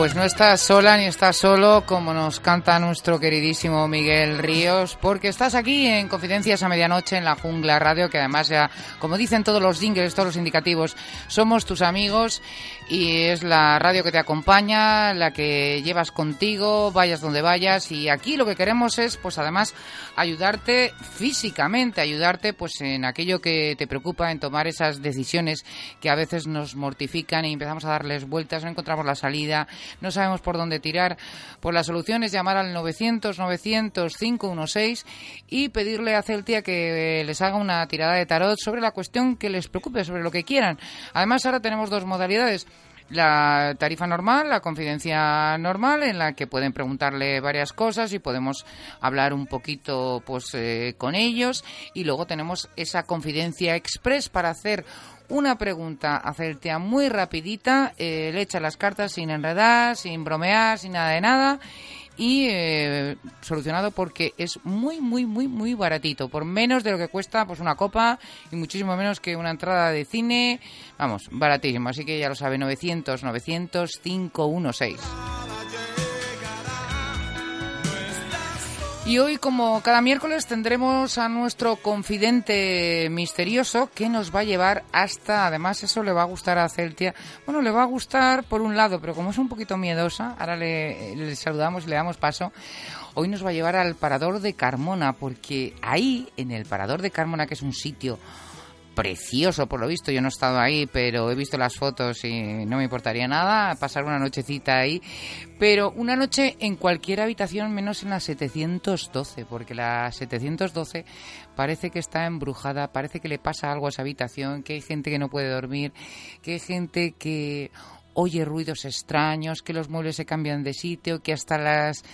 Pues no estás sola ni estás solo, como nos canta nuestro queridísimo Miguel Ríos, porque estás aquí en Confidencias a Medianoche en la Jungla Radio, que además ya, como dicen todos los jingles, todos los indicativos, somos tus amigos y es la radio que te acompaña, la que llevas contigo, vayas donde vayas y aquí lo que queremos es, pues además, ayudarte físicamente, ayudarte pues en aquello que te preocupa, en tomar esas decisiones que a veces nos mortifican y empezamos a darles vueltas, no encontramos la salida, no sabemos por dónde tirar. Pues la solución es llamar al 900-900-516 y pedirle a Celtia que les haga una tirada de tarot sobre la cuestión que les preocupe, sobre lo que quieran. Además, ahora tenemos dos modalidades la tarifa normal, la confidencia normal, en la que pueden preguntarle varias cosas y podemos hablar un poquito pues eh, con ellos. Y luego tenemos esa confidencia express para hacer una pregunta Celtia muy rapidita, eh, le echa las cartas sin enredar, sin bromear, sin nada de nada y eh, solucionado porque es muy muy muy muy baratito. Por menos de lo que cuesta pues una copa y muchísimo menos que una entrada de cine. Vamos baratísimo. Así que ya lo sabe 900 900 516 Y hoy, como cada miércoles, tendremos a nuestro confidente misterioso que nos va a llevar hasta, además eso le va a gustar a Celtia, bueno, le va a gustar por un lado, pero como es un poquito miedosa, ahora le, saludamos y le damos paso, hoy nos va a llevar al Parador de Carmona, porque ahí, en el Parador de Carmona, que es un sitio precioso por lo visto. Yo no he estado ahí, pero he visto las fotos y no me importaría nada pasar una nochecita ahí. Pero una noche en cualquier habitación menos en la 712, porque la 712 parece que está embrujada, parece que le pasa algo a esa habitación, que hay gente que no puede dormir, que hay gente que oye ruidos extraños, que los muebles se cambian de sitio, que hasta las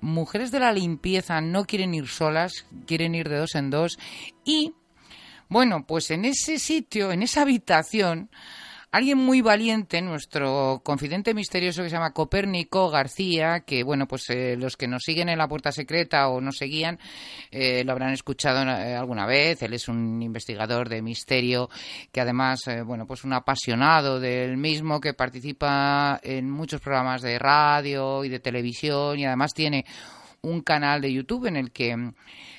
mujeres de la limpieza no quieren ir solas, quieren ir de dos en dos y bueno, pues en ese sitio, en esa habitación, alguien muy valiente, nuestro confidente misterioso que se llama Copérnico García, que bueno, pues eh, los que nos siguen en la puerta secreta o nos seguían eh, lo habrán escuchado eh, alguna vez. Él es un investigador de misterio que además, eh, bueno, pues un apasionado del mismo que participa en muchos programas de radio y de televisión y además tiene un canal de YouTube en el que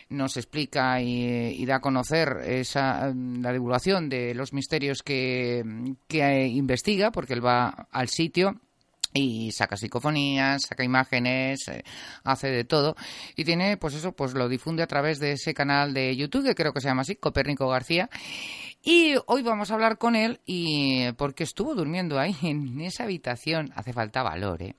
nos explica y, y da a conocer esa, la divulgación de los misterios que, que eh, investiga, porque él va al sitio y saca psicofonías, saca imágenes, eh, hace de todo. Y tiene pues eso pues lo difunde a través de ese canal de YouTube que creo que se llama así Copérnico García. Y hoy vamos a hablar con él y porque estuvo durmiendo ahí en esa habitación. Hace falta valor ¿eh?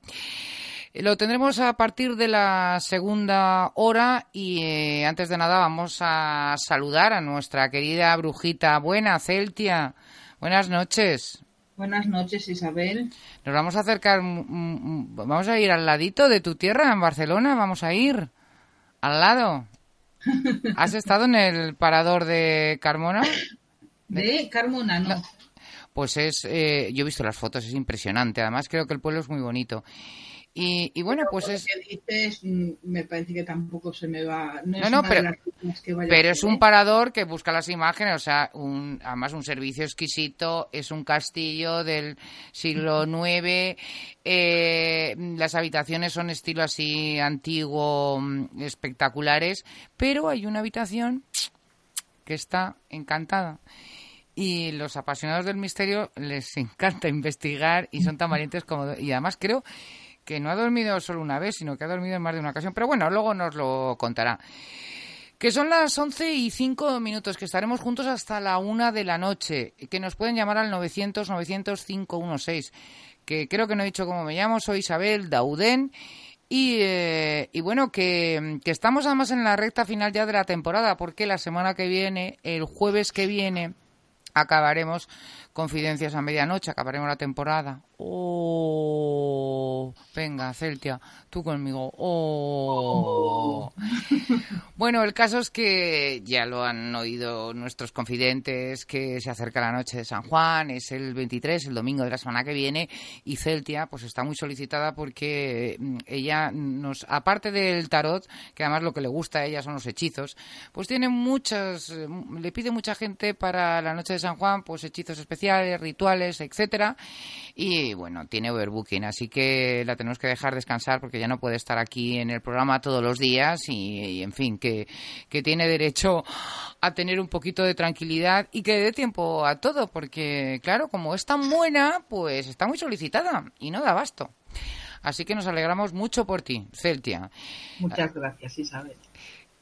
Lo tendremos a partir de la segunda hora y eh, antes de nada vamos a saludar a nuestra querida brujita buena Celtia. Buenas noches. Buenas noches, Isabel. Nos vamos a acercar, vamos a ir al ladito de tu tierra, en Barcelona, vamos a ir al lado. ¿Has estado en el parador de Carmona? De Carmona, no. Pues es, eh, yo he visto las fotos, es impresionante. Además, creo que el pueblo es muy bonito. Y, y bueno, pues es... Dices, mm, me parece que tampoco se me va... No, No, es no, pero- que vaya a Pero es un ¿eh? parador que busca las imágenes, o sea, un, además un servicio exquisito, es un castillo del siglo IX, eh, las habitaciones son estilo así antiguo, mm, espectaculares, pero hay una habitación que está encantada. Y los apasionados del misterio les encanta investigar y son tan valientes como... Y además creo que no ha dormido solo una vez, sino que ha dormido en más de una ocasión. Pero bueno, luego nos lo contará. Que son las 11 y 5 minutos, que estaremos juntos hasta la una de la noche. Que nos pueden llamar al 900-900-516. Que creo que no he dicho cómo me llamo, soy Isabel Dauden. Y, eh, y bueno, que, que estamos además en la recta final ya de la temporada, porque la semana que viene, el jueves que viene, acabaremos Confidencias a medianoche, acabaremos la temporada. Oh, venga, Celtia, tú conmigo. Oh. Bueno, el caso es que ya lo han oído nuestros confidentes, que se acerca la noche de San Juan, es el 23, el domingo de la semana que viene, y Celtia pues está muy solicitada porque mm, ella nos, aparte del tarot, que además lo que le gusta a ella son los hechizos, pues tiene muchas, eh, le pide mucha gente para la noche de San Juan, pues hechizos especiales, rituales, etcétera, y bueno, tiene overbooking, así que la tenemos que dejar descansar porque ya no puede estar aquí en el programa todos los días y, en fin, que, que tiene derecho a tener un poquito de tranquilidad y que dé tiempo a todo, porque claro, como es tan buena, pues está muy solicitada y no da abasto. Así que nos alegramos mucho por ti, Celtia. Muchas gracias, Isabel.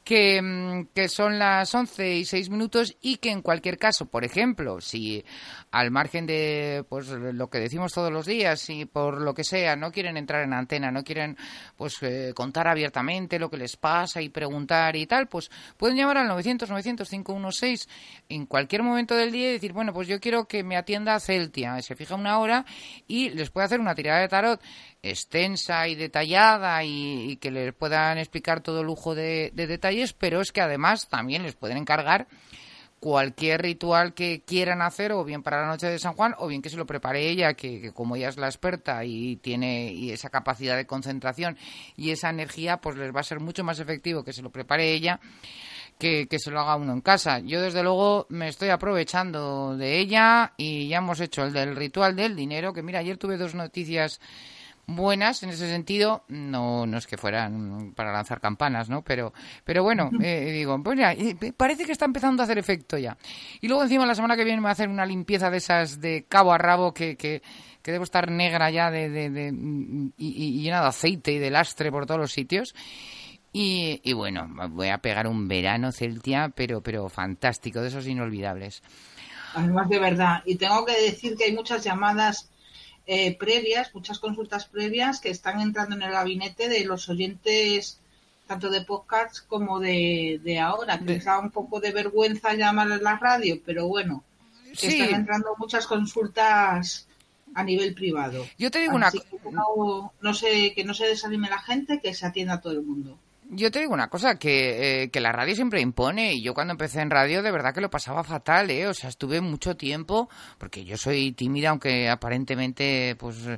Que, mm, que son las 11 y 6 minutos y que en cualquier caso, por ejemplo, si al margen de pues lo que decimos todos los días, si por lo que sea no quieren entrar en antena, no quieren pues eh, contar abiertamente lo que les pasa y preguntar y tal, pues pueden llamar al 900 900 516 en cualquier momento del día y decir, bueno, pues yo quiero que me atienda Celtia, se fija una hora y les puede hacer una tirada de tarot extensa y detallada y, que les puedan explicar todo lujo de, de detalles, pero es que además también les pueden encargar cualquier ritual que quieran hacer, o bien para la noche de San Juan, o bien que se lo prepare ella, que, que como ella es la experta y tiene y esa capacidad de concentración y esa energía, pues les va a ser mucho más efectivo que se lo prepare ella que, que se lo haga uno en casa. Yo, desde luego, me estoy aprovechando de ella y ya hemos hecho el del ritual del dinero, que mira, ayer tuve dos noticias buenas en ese sentido. No no es que fueran para lanzar campanas no pero pero bueno eh, digo pues ya, parece que está empezando a hacer efecto ya. Y luego encima la semana que viene me va a hacer una limpieza de esas de cabo a rabo que, que, que debo estar negra ya de, de, de- y, y llena de aceite y de lastre por todos los sitios. Y, y bueno voy a pegar un verano celtia pero pero fantástico de esos inolvidables. Además, de verdad. Y tengo que decir que hay muchas llamadas eh, previas, muchas consultas previas que están entrando en el gabinete de los oyentes tanto de podcast como de, de ahora, que da un poco de vergüenza llamar a la radio, pero bueno, que Sí. están entrando muchas consultas a nivel privado. Yo te digo una Así co- que no, no sé, que no se desanime la gente, que se atienda a todo el mundo. Yo te digo una cosa, que, eh, que la radio siempre impone y yo cuando empecé en radio de verdad que lo pasaba fatal, ¿eh? O sea, estuve mucho tiempo, porque yo soy tímida, aunque aparentemente pues eh,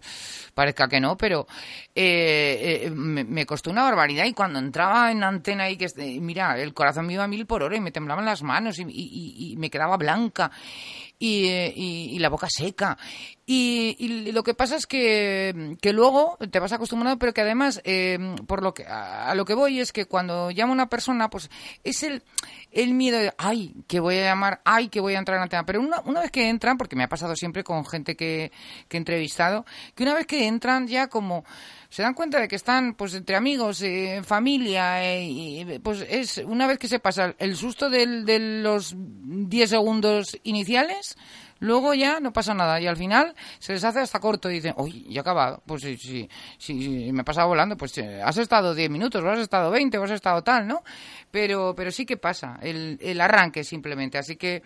parezca que no, pero eh, eh, me, costó una barbaridad y cuando entraba en antena y que, este- mira, el corazón me iba a mil por hora y me temblaban las manos y, y- y- me quedaba blanca eh, y- y la boca seca. Y, y lo que pasa es que, que luego te vas acostumbrando, pero que además, eh, por lo que a, lo que voy es que cuando llama una persona, pues es el, el miedo de, ay, que voy a llamar, ay, que voy a entrar en la tema. Pero una, una vez que entran, porque me ha pasado siempre con gente que, que he entrevistado, que una vez que entran ya como se dan cuenta de que están pues entre amigos, eh, familia, eh, y pues es una vez que se pasa el susto del, de los 10 segundos iniciales, Luego ya no pasa nada y al final se les hace hasta corto y dicen, uy, ya he acabado. Pues sí, sí, sí, me he pasado volando, pues eh, has estado 10 minutos, o has estado 20, o has estado tal, ¿no? Pero, pero sí que pasa, el, el arranque simplemente. Así que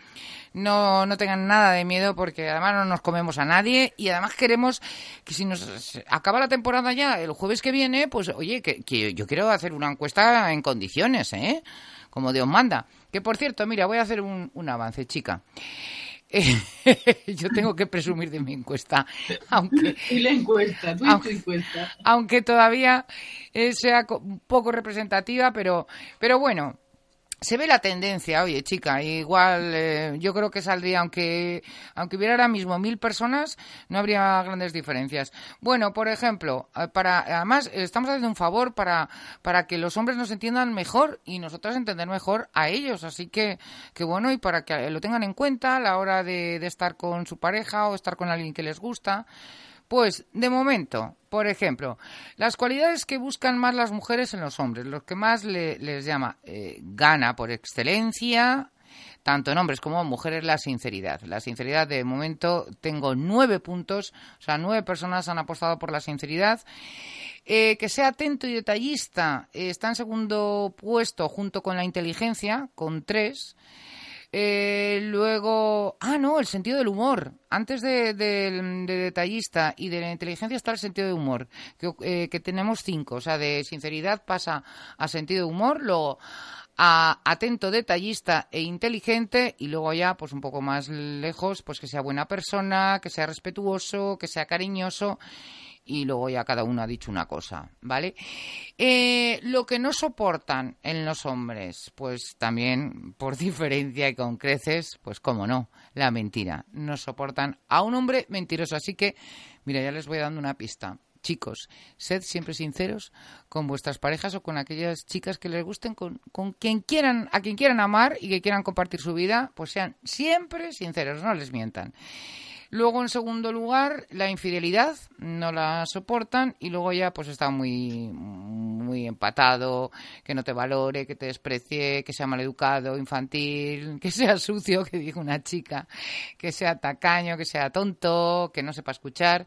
no, no tengan nada de miedo porque además no nos comemos a nadie y además queremos que si nos acaba la temporada ya el jueves que viene, pues oye, que, que yo quiero hacer una encuesta en condiciones, ¿eh? Como Dios manda. Que por cierto, mira, voy a hacer un, un avance, chica. yo tengo que presumir de mi encuesta, aunque Y la encuesta, tú y tu Aunque- encuesta. aunque todavía eh, sea un poco representativa, pero, pero bueno, se ve la tendencia, oye chica, igual eh, yo creo que saldría, aunque, aunque hubiera ahora mismo mil personas, no habría grandes diferencias. Bueno, por ejemplo, eh, para, además estamos haciendo un favor para, para que los hombres nos entiendan mejor y nosotras entender mejor a ellos, así que, que bueno, y para que lo tengan en cuenta a la hora de, de estar con su pareja o estar con alguien que les gusta. Pues, de momento, por ejemplo, las cualidades que buscan más las mujeres en los hombres, los que más le- les llama eh, gana por excelencia, tanto en hombres como en mujeres, la sinceridad. La sinceridad, de momento, tengo nueve puntos, o sea, nueve personas han apostado por la sinceridad. Eh, que sea atento y detallista eh, está en segundo puesto junto con la inteligencia, con tres. Eh, luego, ah, no, el sentido del humor. Antes de, de- de detallista y de la inteligencia está el sentido de humor, que, eh, que tenemos cinco. O sea, de sinceridad pasa a sentido de humor, luego a atento, detallista e inteligente y luego ya, pues un poco más lejos, pues que sea buena persona, que sea respetuoso, que sea cariñoso y luego ya cada uno ha dicho una cosa, ¿vale? Eh, lo que no soportan en los hombres, pues también por diferencia y con creces, pues cómo no, la mentira. No soportan a un hombre mentiroso. Así que, mira, ya les voy dando una pista. Chicos, sed siempre sinceros con vuestras parejas o con aquellas chicas que les gusten, con, con quien quieran, a quien quieran amar y que quieran compartir su vida, pues sean siempre sinceros, no les mientan. Luego, en segundo lugar, la infidelidad, no la soportan y luego ya pues está muy, muy empatado, que no te valore, que te desprecie, que sea maleducado, infantil, que sea sucio, que dijo una chica, que sea tacaño, que sea tonto, que no sepa escuchar,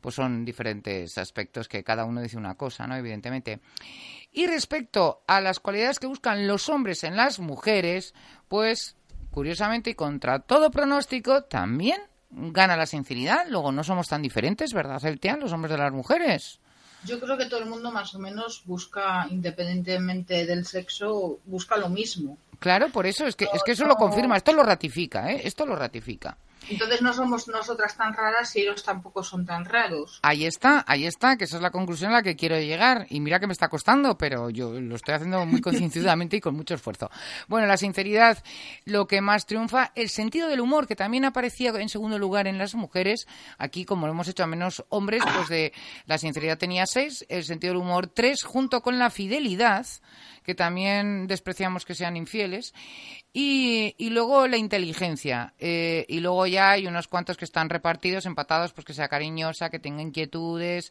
pues son diferentes aspectos que cada uno dice una cosa, ¿no? Evidentemente. Y respecto a las cualidades que buscan los hombres en las mujeres, pues curiosamente y contra todo pronóstico, también gana la sinceridad. Luego no somos tan diferentes, ¿verdad, Celtian, los hombres de las mujeres? Yo creo que todo el mundo más o menos busca, independientemente del sexo, busca lo mismo. Claro, por eso, es que, es que eso lo confirma, esto lo ratifica, ¿eh? Esto lo ratifica. Entonces no somos nosotras tan raras y ellos tampoco son tan raros. Ahí está, ahí está, que esa es la conclusión a la que quiero llegar. Y mira que me está costando, pero yo lo estoy haciendo muy concienzudamente y con mucho esfuerzo. Bueno, la sinceridad, lo que más triunfa, el sentido del humor, que también aparecía en segundo lugar en las mujeres. Aquí, como lo hemos hecho a menos hombres, pues de la sinceridad tenía seis, el sentido del humor tres, junto con la fidelidad, que también despreciamos que sean infieles. Y, y luego la inteligencia. eh, y luego ya hay unos cuantos que están repartidos, empatados, pues que sea cariñosa, que tenga inquietudes,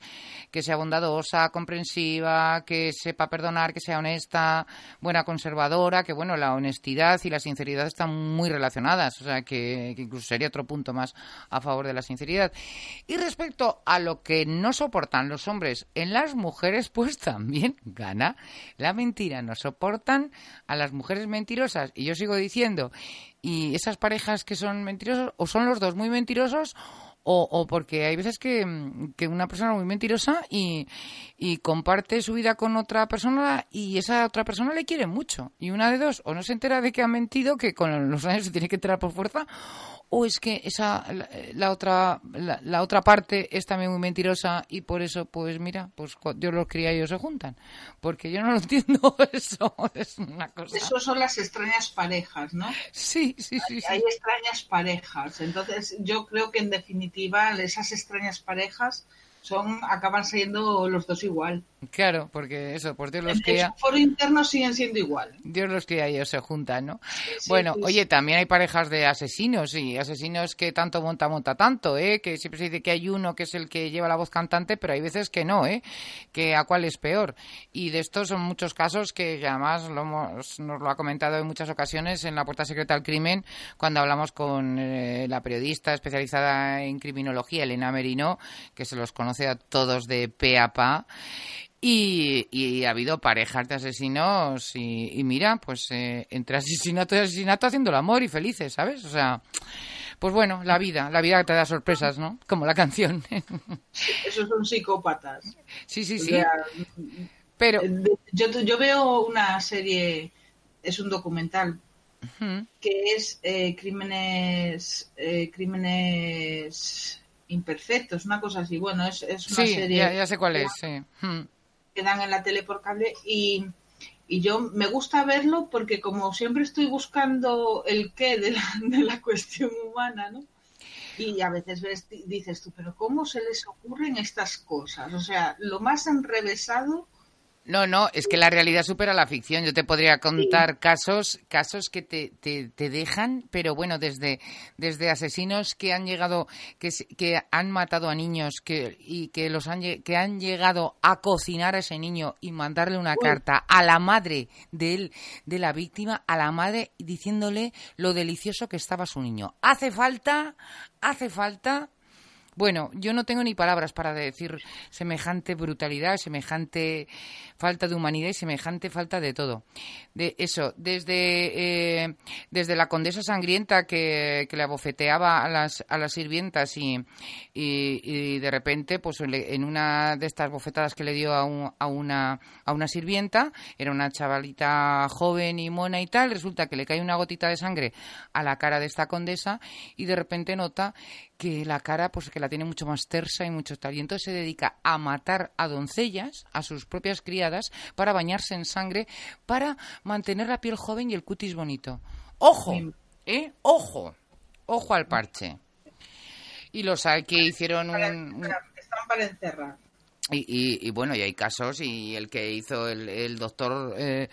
que sea bondadosa, comprensiva, que sepa perdonar, que sea honesta, buena conservadora, que bueno, la honestidad y la sinceridad están muy relacionadas, o sea que, que incluso sería otro punto más a favor de la sinceridad. Y respecto a lo que no soportan los hombres en las mujeres, pues también gana la mentira. No soportan a las mujeres mentirosas. Y yo sigo diciendo, y esas parejas que son mentirosos, o son los dos muy mentirosos, o, o porque hay veces que, mm, que una persona muy mentirosa y, y comparte su vida con otra persona y esa otra persona le quiere mucho. Y una de dos, o no se entera de que ha mentido, que con los años se tiene que enterar por fuerza, o es que esa la, la otra la, la otra parte es también muy mentirosa y por eso pues mira pues Dios los cría y ellos se juntan porque yo no lo entiendo eso es una cosa Eso son las extrañas parejas, ¿no? sí sí sí, sí. Hay extrañas parejas. Entonces, yo creo que en definitiva esas extrañas parejas son acaban siendo los dos igual. Claro porque eso pues Dios los cría su foro interno siguen siendo igual. Dios los cría y ellos se juntan, ¿no? sí, bueno, sí, oye, también hay parejas de asesinos y asesinos que tanto monta, monta tanto, ¿eh? Que siempre se dice que hay uno que es el que lleva la voz cantante, pero hay veces que no, ¿eh? Que a cuál es peor. Y de estos son muchos casos que además lo hemos- nos lo ha comentado en muchas ocasiones en la Puerta Secreta al Crimen, cuando hablamos con eh, la periodista especializada en criminología, Elena Merino, que se los conoce a todos de pe a pa. Y, y ha habido parejas de asesinos y, y mira, pues eh, entre asesinato y asesinato haciendo el amor y felices, ¿sabes? O sea, pues bueno, la vida, la vida te da sorpresas, ¿no? Como la canción. Esos son psicópatas. sí, sí, O sí. sea, Pero, de- yo, yo veo una serie, es un documental, que es eh, crímenes eh, crímenes imperfectos, una cosa así. Bueno, es, es una sí, serie ya, ya sé cuál es, sí. Que dan en la tele por cable y, y yo me gusta verlo porque como siempre estoy buscando el qué de la, de la cuestión humana, ¿no? Y a veces ves, di- dices tú, pero ¿cómo se les ocurren estas cosas? O sea, lo más enrevesado No, no, es que la realidad supera la ficción. Yo te podría contar casos, casos que te, te, te dejan, pero bueno, desde, desde asesinos que han llegado, que, que han matado a niños que, y que los han, que han llegado a cocinar a ese niño y mandarle una carta a la madre de él, de la víctima, a la madre diciéndole lo delicioso que estaba su niño. Hace falta, hace falta bueno, yo no tengo ni palabras para decir semejante brutalidad, semejante falta de humanidad y semejante falta de todo. De eso, desde, eh, desde la condesa sangrienta que, que le abofeteaba a las, a las sirvientas y, y, y de repente, pues en una de estas bofetadas que le dio a, un- a, una, a una sirvienta, era una chavalita joven y mona y tal, resulta que le cae una gotita de sangre a la cara de esta condesa y de repente nota que la cara pues que la tiene mucho más tersa y mucho tal. Y entonces se dedica a matar a doncellas a sus propias criadas para bañarse en sangre para mantener la piel joven y el cutis bonito. Ojo eh ojo ojo al parche y los hay que hicieron un, están para encerrar. y, y- y bueno, y hay casos, y el que hizo el, el doctor, eh,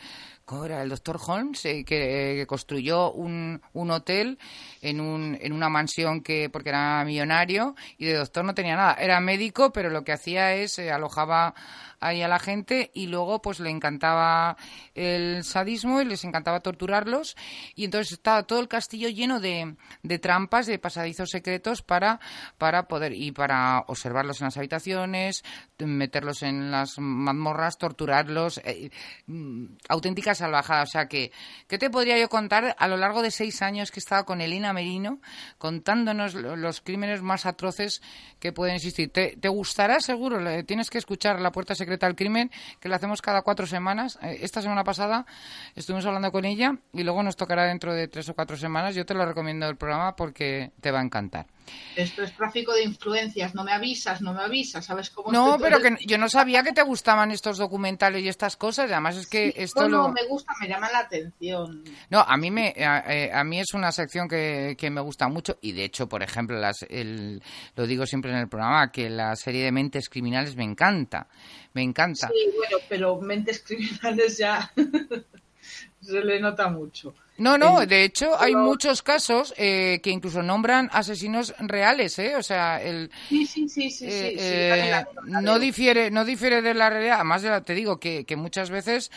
¿cómo? El doctor Holmes, eh, que, que construyó un, un hotel en, un, en una mansión que, porque era millonario, y de doctor no tenía nada. Era médico, pero lo que hacía es, eh, alojaba ahí a la gente y luego pues le encantaba el sadismo y les encantaba torturarlos y entonces estaba todo el castillo lleno de, de trampas, de pasadizos secretos para, para poder y para observarlos en las habitaciones, meterlos en las mazmorras, torturarlos, eh, mm, auténtica salvajada. O sea que, ¿qué te podría yo contar a lo largo de seis años que he estado con Elena Merino contándonos lo- los crímenes más atroces que pueden existir? ¿Te, te gustará seguro? Tienes que escuchar La Puerta Secreta al Crimen, que lo hacemos cada cuatro semanas. Eh, Esta semana pasada estuvimos hablando con ella y luego nos tocará dentro de tres o cuatro semanas. Yo te lo recomiendo el programa porque te va a encantar. Esto es tráfico de influencias, no me avisas, no me avisas, ¿sabes cómo No, estoy pero que yo no sabía que te gustaban estos documentales y estas cosas. Además es que esto no, lo... no, me gusta, me llama la atención. No, a mí me a, eh, a mí es una sección que, que me gusta mucho y de hecho, por ejemplo, las, el, lo digo siempre en el programa que la serie de Mentes Criminales me encanta, me encanta. Sí, bueno, pero mentes criminales ya se le nota mucho. No, no, El- de hecho hay muchos casos eh, que incluso nombran asesinos reales, ¿eh? O sea, el, Sí, sí, sí, sí, eh, sí, eh, no difiere no difiere de la realidad además te digo que, que muchas veces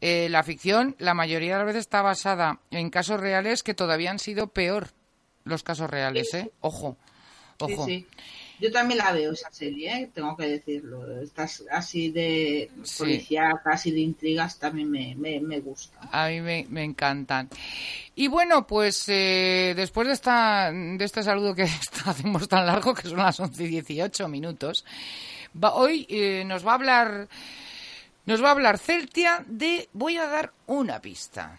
eh, la ficción la mayoría de las veces está basada en casos reales que todavía han sido peor los casos reales eh ojo Sí, ojo sí. Yo también la veo esa serie, ¿eh? tengo que decirlo. Estas así de Sí. policíacas, así de intrigas también me, me, me gusta. A mí me, me encantan. Y bueno, pues eh, después de, esta, de este saludo que hacemos tan largo, que son las 11 y 18 minutos, va- hoy eh, nos va a hablar nos va a hablar Celtia de... Voy a dar una pista.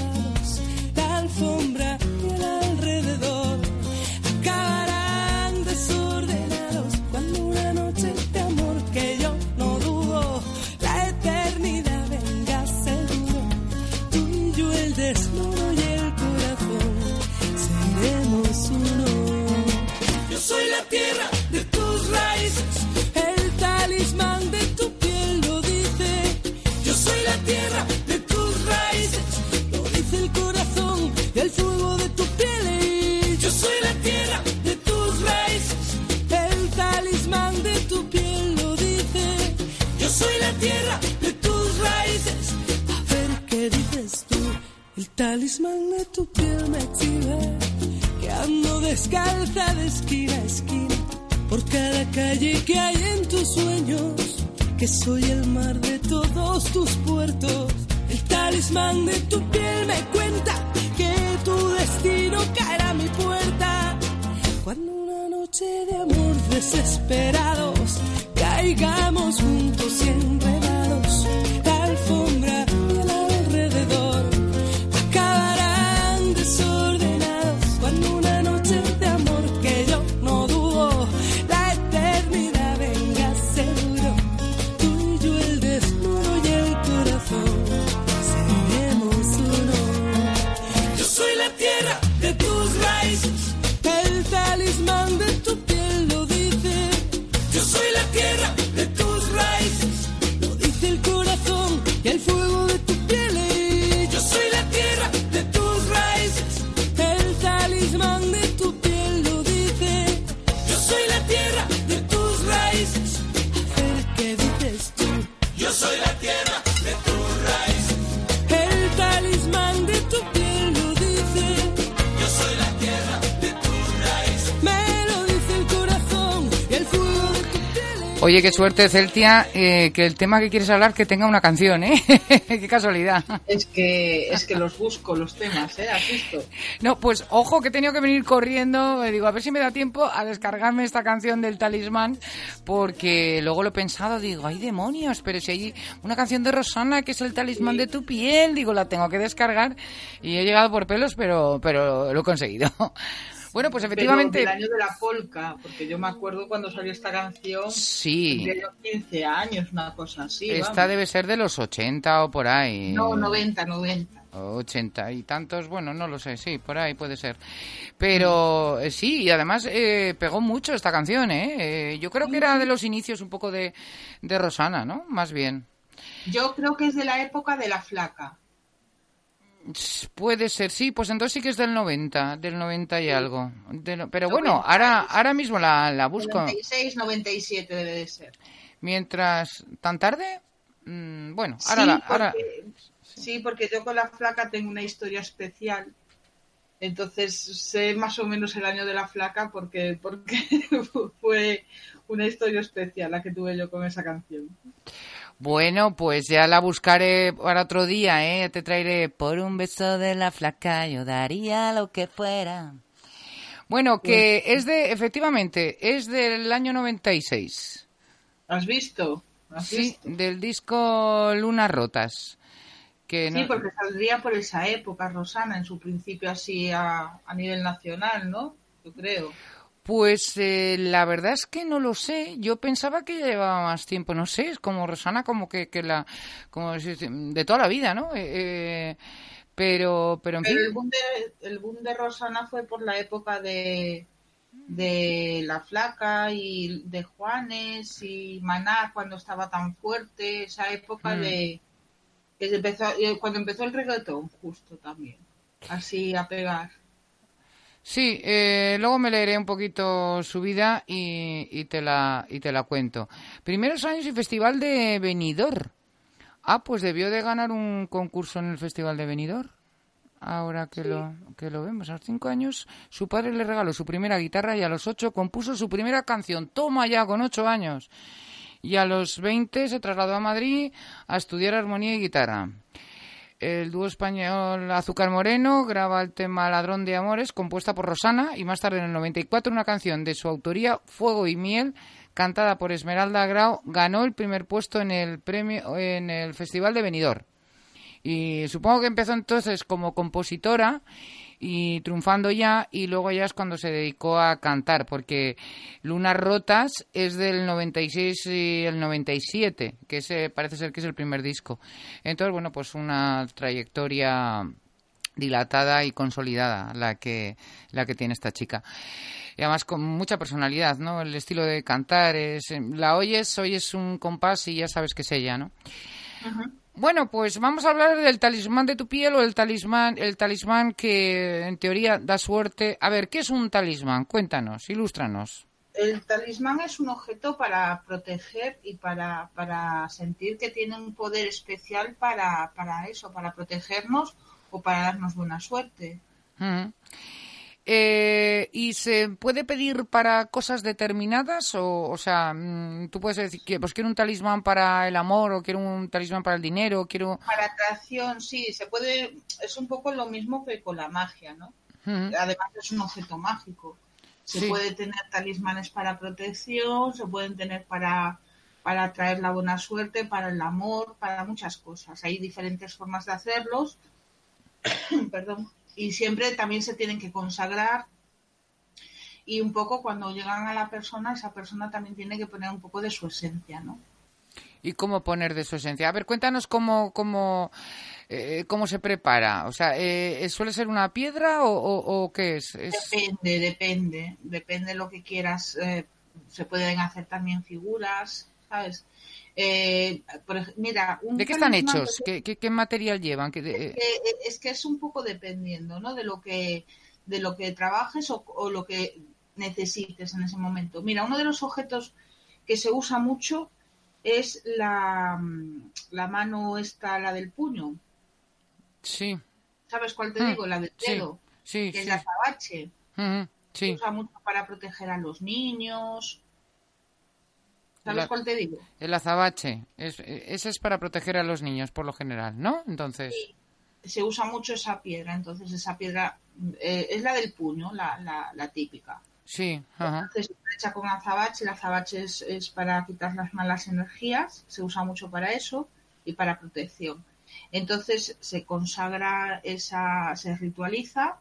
talismán de tu piel me exhibe que ando descalza de esquina a esquina por cada calle que hay en tus sueños, que soy el mar de todos tus puertos. El talismán de tu piel me cuenta que tu destino caerá a mi puerta. Cuando una noche de amor desesperados caigamos Oye, qué suerte, Celtia, eh, que el tema que quieres hablar que tenga una canción, ¿eh? qué casualidad. Es que, es que los busco los temas, ¿eh? ¿Has visto? No, pues ojo que he tenido que venir corriendo, eh, digo, a ver si me da tiempo a descargarme esta canción del talismán, porque luego lo he pensado, digo, ay demonios, pero si hay una canción de Rosana que es el talismán de tu piel, digo, la tengo que descargar y he llegado por pelos, pero, pero lo he conseguido. Bueno, pues efectivamente... Pero del año de la polka, porque yo me acuerdo cuando salió esta canción. Sí. De los 15 años, una cosa así. Esta vamos. debe ser de los 80 o por ahí. No, 90, 90. 80 y tantos, bueno, no lo sé, sí, por ahí puede ser. Pero eh, sí, y además eh, pegó mucho esta canción, ¿eh? Eh, Yo creo que era de los inicios un poco de, de Rosana, ¿no? Más bien. Yo creo que es de la época de la flaca. Puede ser, sí, pues entonces sí que es del 90, del 90 y algo. De pero bueno, ahora, ahora mismo la, la busco. 96, 97 debe de ser. Mientras, ¿tan tarde? Mm, bueno, ahora, sí, la- ahora porque, sí, porque yo con la flaca tengo una historia especial. Entonces sé más o menos el año de la flaca porque, porque fue una historia especial la que tuve yo con esa canción. Bueno, pues ya la buscaré para otro día, ¿eh? Te traeré por un beso de la flaca, yo daría lo que fuera. Bueno, que es de, efectivamente, es del año 96. ¿Has visto? ¿Has Sí, visto? del disco Lunas Rotas. Que Sí, porque saldría por esa época, Rosana, en su principio así a, a nivel nacional, ¿no? Yo creo. Pues eh, la verdad es que no lo sé. Yo pensaba que llevaba más tiempo. No sé, es como Rosana, como que, que la. como de toda la vida, ¿no? Eh, eh, pero, pero en Pero fin. el boom, de, el boom de Rosana fue por la época de, de La Flaca y de Juanes y Maná cuando estaba tan fuerte, esa época Mm. de que empezó, eh, cuando empezó el reggaetón justo también, así a pegar. Sí, eh, luego me leeré un poquito su vida y, y te la y te la cuento. Primeros años y Festival de Benidorm. Ah, pues debió de ganar un concurso en el Festival de Benidorm. ahora que lo, que lo vemos. A los cinco años, su padre le regaló su primera guitarra y a los ocho compuso su primera canción. Toma ya, con ocho años. Y a los veinte se trasladó a Madrid a estudiar armonía y guitarra. El dúo español Azúcar Moreno graba el tema Ladrón de Amores, compuesta por Rosana, y más tarde en el 94 una canción de su autoría, Fuego y Miel, cantada por Esmeralda Grau, ganó el primer puesto en el premio en el Festival de Benidorm. Y supongo que empezó entonces como compositora y triunfando ya y luego ya es cuando se dedicó a cantar porque Lunas Rotas es del 96 y el 97 que ese parece ser que es el primer disco. Entonces bueno pues una trayectoria dilatada y consolidada la que la que tiene esta chica. Y además con mucha personalidad no el estilo de cantar es la oyes oyes un compás y ya sabes que es ella no bueno, pues vamos a hablar del talismán de tu piel o el talismán, el talismán que en teoría da suerte. A ver, ¿qué es un talismán? Cuéntanos, ilústranos. El talismán es un objeto para proteger y para, para sentir que tiene un poder especial para, para eso, para protegernos o para darnos buena suerte. Ujú. Eh, ¿Y se puede pedir para cosas determinadas? O, o sea, mm, tú puedes decir que pues quiero un talismán para el amor o quiero un talismán para el dinero, quiero... Para atracción, sí, se puede, es un poco lo mismo que con la magia, ¿no? Además es un objeto mágico. Se Sí. puede tener talismanes para protección, se pueden tener para, para atraer la buena suerte, para el amor, para muchas cosas. Hay diferentes formas de hacerlos. Perdón. Y siempre también se tienen que consagrar. Y un poco cuando llegan a la persona, esa persona también tiene que poner un poco de su esencia, ¿no? ¿Y cómo poner de su esencia? A ver, cuéntanos cómo, cómo, eh, cómo se prepara. O sea, eh, ¿suele ser una piedra o, o- o qué es? es... Depende, depende, depende lo que quieras. eh, se pueden hacer también figuras, ¿sabes? Eh, por mira, un ¿De qué están hechos? que- ¿Qué, qué, qué material llevan? ¿Qué de- que- es que es un poco dependiendo, ¿no? De lo que de lo que trabajes o, o lo que necesites en ese momento. Mira, uno de los objetos que se usa mucho es la, mm, la mano esta, la del puño. Sí, ¿Sabes cuál te Mm, digo? La del sí, dedo, sí, que es sí. la. Ujú, Se sí. usa mucho para proteger a los niños. ¿Sabes La- cuál te digo? El azabache. Es, ese es para proteger a los niños, por lo general, ¿no? Entonces, Se usa mucho esa piedra, entonces esa piedra eh, es la del puño, la, la, la típica. sí. Ajá. Entonces está hecha con azabache, el azabache es, es para quitar las malas energías, se usa mucho para eso y para protección. Entonces se consagra esa, se ritualiza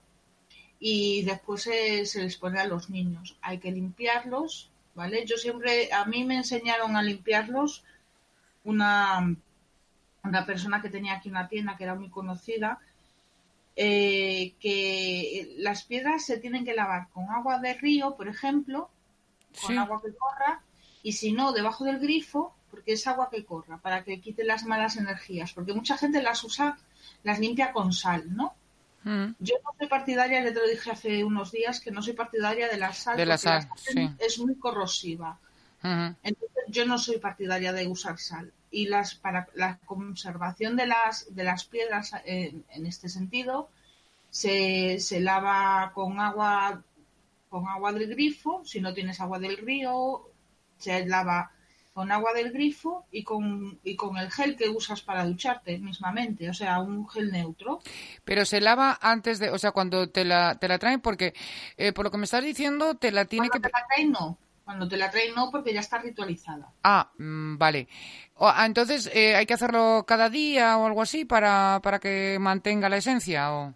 y después se, se les pone a los niños. Hay que limpiarlos, ¿vale? Yo siempre, a mí me enseñaron a limpiarlos una, una persona que tenía aquí una tienda que era muy conocida, eh, que las piedras se tienen que lavar con agua de río, por ejemplo, con Sí. agua que corra, y si no, debajo del grifo, porque es agua que corra, para que quite las malas energías, porque mucha gente las usa, las limpia con sal, ¿no? Mm. Yo no soy partidaria, ya te lo dije hace unos días, que no soy partidaria de la sal, De la sal, sí. es muy corrosiva. Entonces yo no soy partidaria de usar sal. Y las para la conservación de las de las piedras eh, en este sentido se, se lava con agua con agua del grifo, si no tienes agua del río, se lava con agua del grifo y con, y con el gel que usas para ducharte mismamente, o sea, un gel neutro. Pero se lava antes de, o sea, cuando te la, te la traen, porque eh, por lo que me estás diciendo, te la tiene Cuando que... te la traen no, cuando te la traen no porque ya está ritualizada. Ah, mm, vale. O- ah, entonces, eh, ¿hay que hacerlo cada día o algo así para, para que mantenga la esencia? O...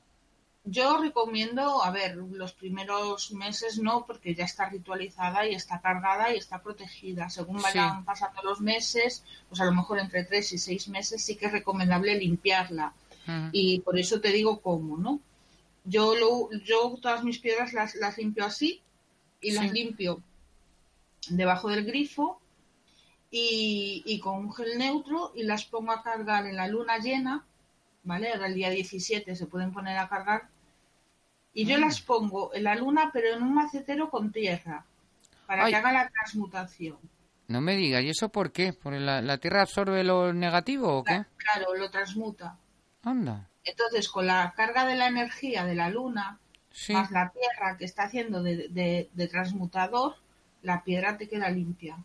Yo recomiendo, a ver, los primeros meses no, porque ya está ritualizada y está cargada y está protegida. Según vayan Sí. pasando los meses, pues a lo mejor entre tres y seis meses sí que es recomendable limpiarla. Ujú. Y por eso te digo cómo, ¿no? Yo, lo, yo todas mis piedras las, las limpio así y las limpio debajo del grifo y, y con un gel neutro y las pongo a cargar en la luna llena, ¿vale? Ahora el día 17 se pueden poner a cargar. Y Mm. yo las pongo en la luna, pero en un macetero con tierra, para Ay. que haga la transmutación. No me digas, ¿y eso por qué? ¿Por la, la tierra absorbe lo negativo o qué? Claro, lo transmuta. Anda. Entonces, con la carga de la energía de la luna, Sí. más la tierra que está haciendo de, de- de transmutador, la piedra te queda limpia.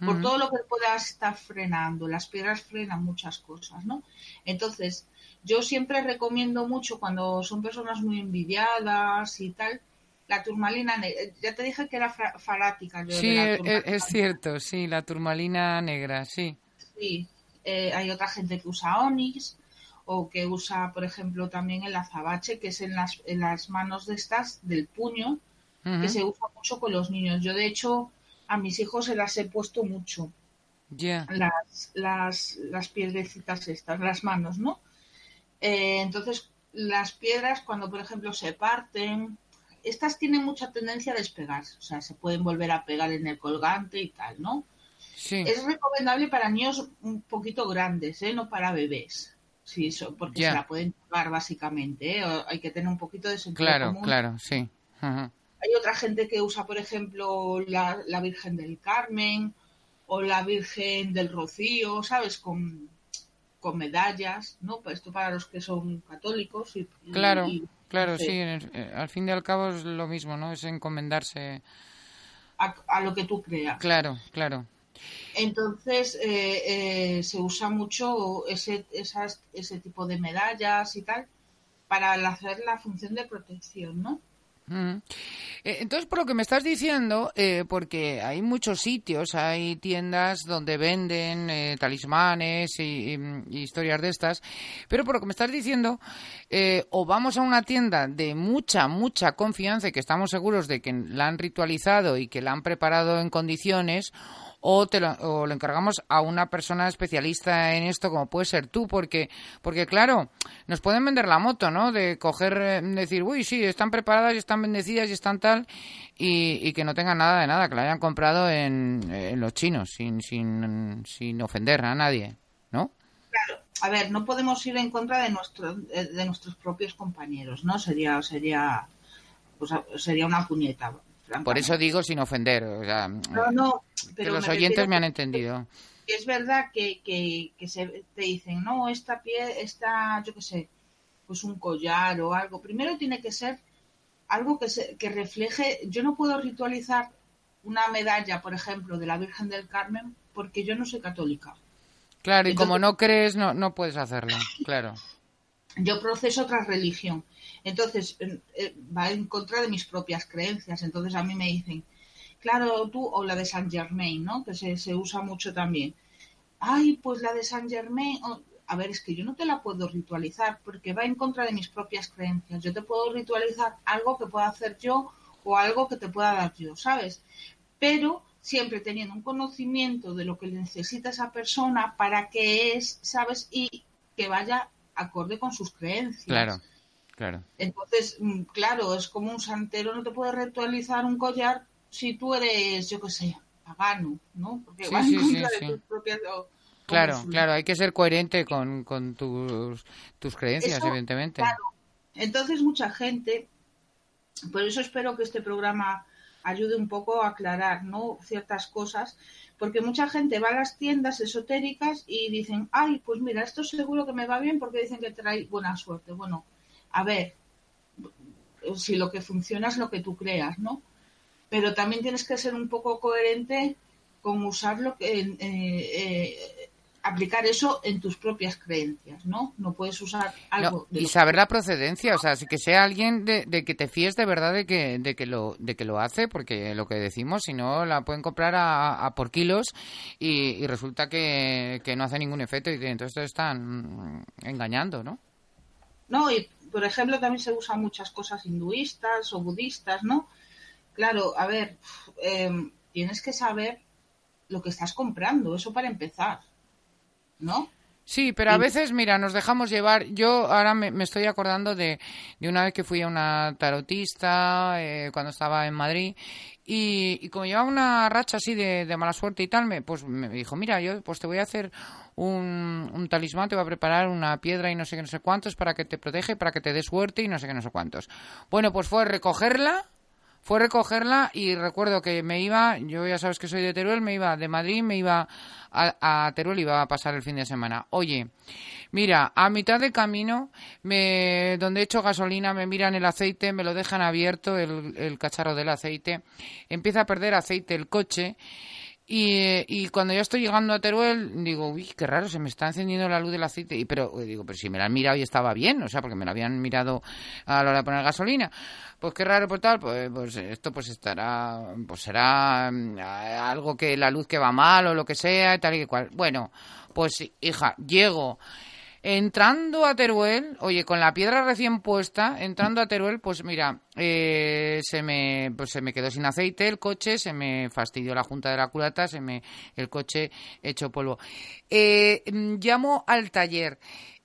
Por Ujú. todo lo que puedas estar frenando, las piedras frenan muchas cosas, ¿no? Entonces, yo siempre recomiendo mucho cuando son personas muy envidiadas y tal, la turmalina, ne- ya te dije que era farática. yo de Sí, la e- e- es cierto, sí, la turmalina negra, sí. Sí, eh, hay otra gente que usa onix o que usa, por ejemplo, también el azabache, que es en las, en las manos de estas, del puño, que se usa mucho con los niños. Yo, de hecho, a mis hijos se las he puesto mucho, Ya. las, las, las piedrecitas estas, las manos, ¿no? Eh, entonces, las piedras, cuando, por ejemplo, se parten, estas tienen mucha tendencia a despegarse, o sea, se pueden volver a pegar en el colgante y tal, ¿no? Sí. Es recomendable para niños un poquito grandes, ¿eh? no para bebés. Sí, eso, porque se la pueden tocar básicamente. ¿eh? O- Hay que tener un poquito de sentido Claro, común. claro, sí. Hay otra gente que usa, por ejemplo, la, la Virgen del Carmen o la Virgen del Rocío, ¿sabes? Con, con medallas, ¿no? Pues esto para los que son católicos. Y, Claro, y, claro, sí. eh, Al fin y al cabo es lo mismo, ¿no? Es encomendarse. A, a lo que tú creas. Claro, claro. Entonces eh, eh, se usa mucho ese, esas, ese tipo de medallas y tal para hacer la función de protección, ¿no? Ujú. Eh, Entonces, por lo que me estás diciendo, eh, porque hay muchos sitios, hay tiendas donde venden eh, talismanes y historias de estas, pero por lo que me estás diciendo, eh, o vamos a una tienda de mucha, mucha confianza y que estamos seguros de que la han ritualizado y que la han preparado en condiciones, o, te lo, o lo encargamos a una persona especialista en esto, como puede ser tú, porque, porque claro, nos pueden vender la moto, ¿no? De coger, eh, decir, uy, sí, están preparadas y están bendecidas y están tal, y, y que no tengan nada de nada, que la hayan comprado en, los chinos, sin, sin, sin ofender a nadie, ¿no? Claro, a ver, no podemos ir en contra de, nuestro, de, nuestros propios compañeros, ¿no? Sería, sería, sería una puñeta. Por eso digo sin ofender, o sea, No, no, que pero los me oyentes me han que- entendido. que es verdad que, que, que se, te dicen, no, esta pie, esta, yo qué sé, pues un collar o algo. Primero tiene que ser algo que, se, que refleje, yo no puedo ritualizar una medalla, por ejemplo, de la Virgen del Carmen porque yo no soy católica. Claro, y como no crees, no, no puedes hacerlo, claro. Yo proceso otra religión. Entonces, eh, va en contra de mis propias creencias. Entonces a mí me dicen, claro, tú, o la de Saint Germain, ¿no? Que se, usa mucho también. Ay, pues la de Saint Germain. a ver, es que yo no te la puedo ritualizar porque va en contra de mis propias creencias. Yo te puedo ritualizar algo que pueda hacer yo o algo que te pueda dar yo, ¿sabes? Pero siempre teniendo un conocimiento de lo que necesita esa persona, para qué es, ¿sabes? Y que vaya acorde con sus creencias. Claro, claro. Entonces, mm, claro, es como un santero, no te puede ritualizar un collar si tú eres, yo qué sé, pagano, ¿no? Porque Sí, va sí, en contra sí. de tus propias... Claro, claro, hay que ser coherente con, con tus, tus creencias, Eso, evidentemente. Claro. Entonces, mucha gente, por eso espero que este programa ayude un poco a aclarar ¿no? ciertas cosas, porque mucha gente va a las tiendas esotéricas y dicen, ay, pues mira, esto seguro que me va bien porque dicen que trae buena suerte. Bueno, a ver, si lo que funciona es lo que tú creas, ¿no? Pero también tienes que ser un poco coherente con usarlo, que, eh, eh, aplicar eso en tus propias creencias, ¿no? No puedes usar algo No, de y saber la procedencia, o sea, sí que sea alguien de, de que te fíes de verdad de que, de que lo de que lo hace, porque lo que decimos, si no la pueden comprar a, a por kilos y, y resulta que, que no hace ningún efecto y que entonces te están engañando, ¿no? No, y por ejemplo también se usan muchas cosas hinduistas o budistas, ¿no? Claro, a ver, eh, tienes que saber lo que estás comprando, eso para empezar, ¿no? Sí, pero a veces, mira, nos dejamos llevar. Yo ahora me, me estoy acordando de, de una vez que fui a una tarotista eh, cuando estaba en Madrid y, y como llevaba una racha así de, de mala suerte y tal, me, pues me dijo, mira, yo pues te voy a hacer un, un talismán, te voy a preparar una piedra y no sé qué, no sé cuántos para que te protege, para que te dé suerte y no sé qué, no sé cuántos. Bueno, pues fue recogerla, fue recogerla y recuerdo que me iba, yo ya sabes que soy de Teruel, me iba de Madrid, me iba a, a Teruel y iba a pasar el fin de semana. Oye, mira, a mitad de camino, me, donde he hecho gasolina, me miran el aceite, me lo dejan abierto, el cacharro del aceite, empieza a perder aceite el coche y, y, cuando ya estoy llegando a Teruel, digo, uy, qué raro, se me está encendiendo la luz del aceite. Y, pero digo, pero si me la han mirado y estaba bien, o sea, porque me la habían mirado a la hora de poner gasolina. Pues qué raro, pues tal, pues, pues esto pues estará, pues será mm, algo que la luz que va mal o lo que sea, tal y cual. Bueno, pues hija, llego. Entrando a Teruel, oye, con la piedra recién puesta, entrando a Teruel, pues mira, eh, se me pues se me quedó sin aceite el coche, se me fastidió la junta de la culata, se me el coche hecho polvo. Eh, llamo al taller.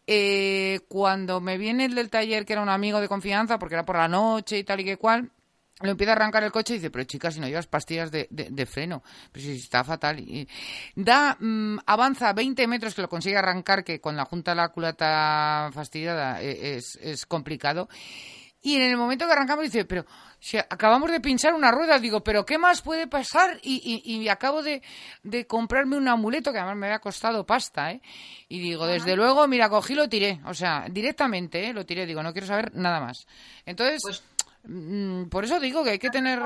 Eh, cuando me viene el del taller, que era un amigo de confianza, porque era por la noche y tal y que cual, le empieza a arrancar el coche y dice, pero chica, si no llevas pastillas de, de, de freno, pues si está fatal. Y da, mmm, avanza 20 metros que lo consigue arrancar, que con la junta de la culata fastidiada es, es complicado. Y en el momento que arrancamos dice, pero si acabamos de pinchar una rueda, digo, pero ¿qué más puede pasar? Y, y, y acabo de, de, comprarme un amuleto que además me había costado pasta, ¿eh? Y digo, desde luego, mira, cogí lo tiré, o sea, directamente, ¿eh? Lo tiré, digo, no quiero saber nada más. Entonces... Pues Mm, por eso digo que hay que tener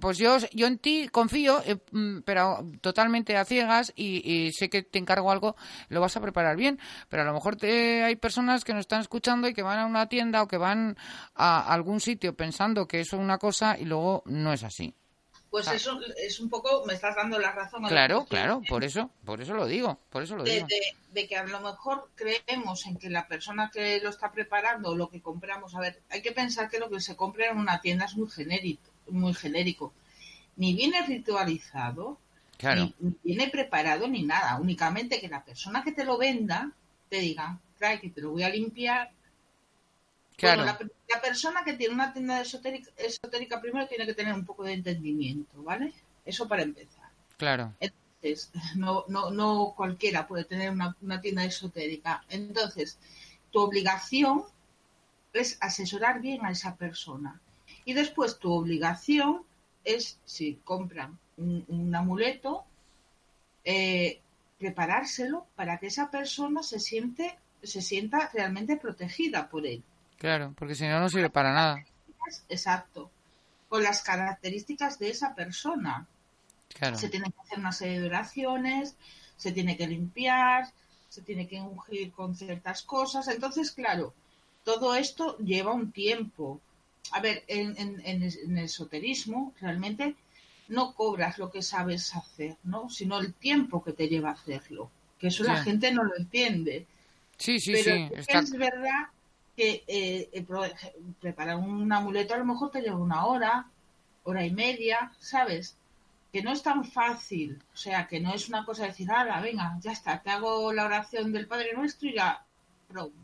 pues yo yo en ti confío eh, mm, pero totalmente a ciegas y, y, sé que te encargo algo lo vas a preparar bien. Pero a lo mejor te, hay personas que nos están escuchando y que van a una tienda o que van a algún sitio pensando que eso es una cosa y luego no es así pues ah. eso es un poco, me estás dando la razón. Claro, claro, por eso, por eso lo digo, por eso lo de, digo. De, de, que a lo mejor creemos en que la persona que lo está preparando, lo que compramos, a ver, hay que pensar que lo que se compra en una tienda es muy genérico, muy genérico. Ni viene ritualizado, claro. ni, ni, viene preparado, ni nada. Únicamente que la persona que te lo venda te diga, trae que te lo voy a limpiar, Claro. Bueno, la, la, persona que tiene una tienda esotérica, esotérica, primero tiene que tener un poco de entendimiento, ¿vale? Eso para empezar. Claro. Entonces, no, no, no cualquiera puede tener una, una tienda esotérica. Entonces, tu obligación es asesorar bien a esa persona. Y después tu obligación es, si compran un, un amuleto, eh, preparárselo para que esa persona se siente se sienta realmente protegida por él. Claro, porque si no, no sirve para nada. Exacto. Con las características de esa persona. Claro. Se tiene que hacer una serie de oraciones, se tiene que limpiar, se tiene que ungir con ciertas cosas. Entonces, claro, todo esto lleva un tiempo. A ver, en, en, en, en el esoterismo realmente no cobras lo que sabes hacer, ¿no? Sino el tiempo que te lleva a hacerlo. Que eso sí. la gente no lo entiende. Sí, sí, Pero sí. Está... es verdad que eh, eh, preparar un amuleto a lo mejor te lleva una hora, hora y media, ¿sabes? Que no es tan fácil, o sea, que no es una cosa de decir, ala, venga, ya está, te hago la oración del Padre Nuestro y ya,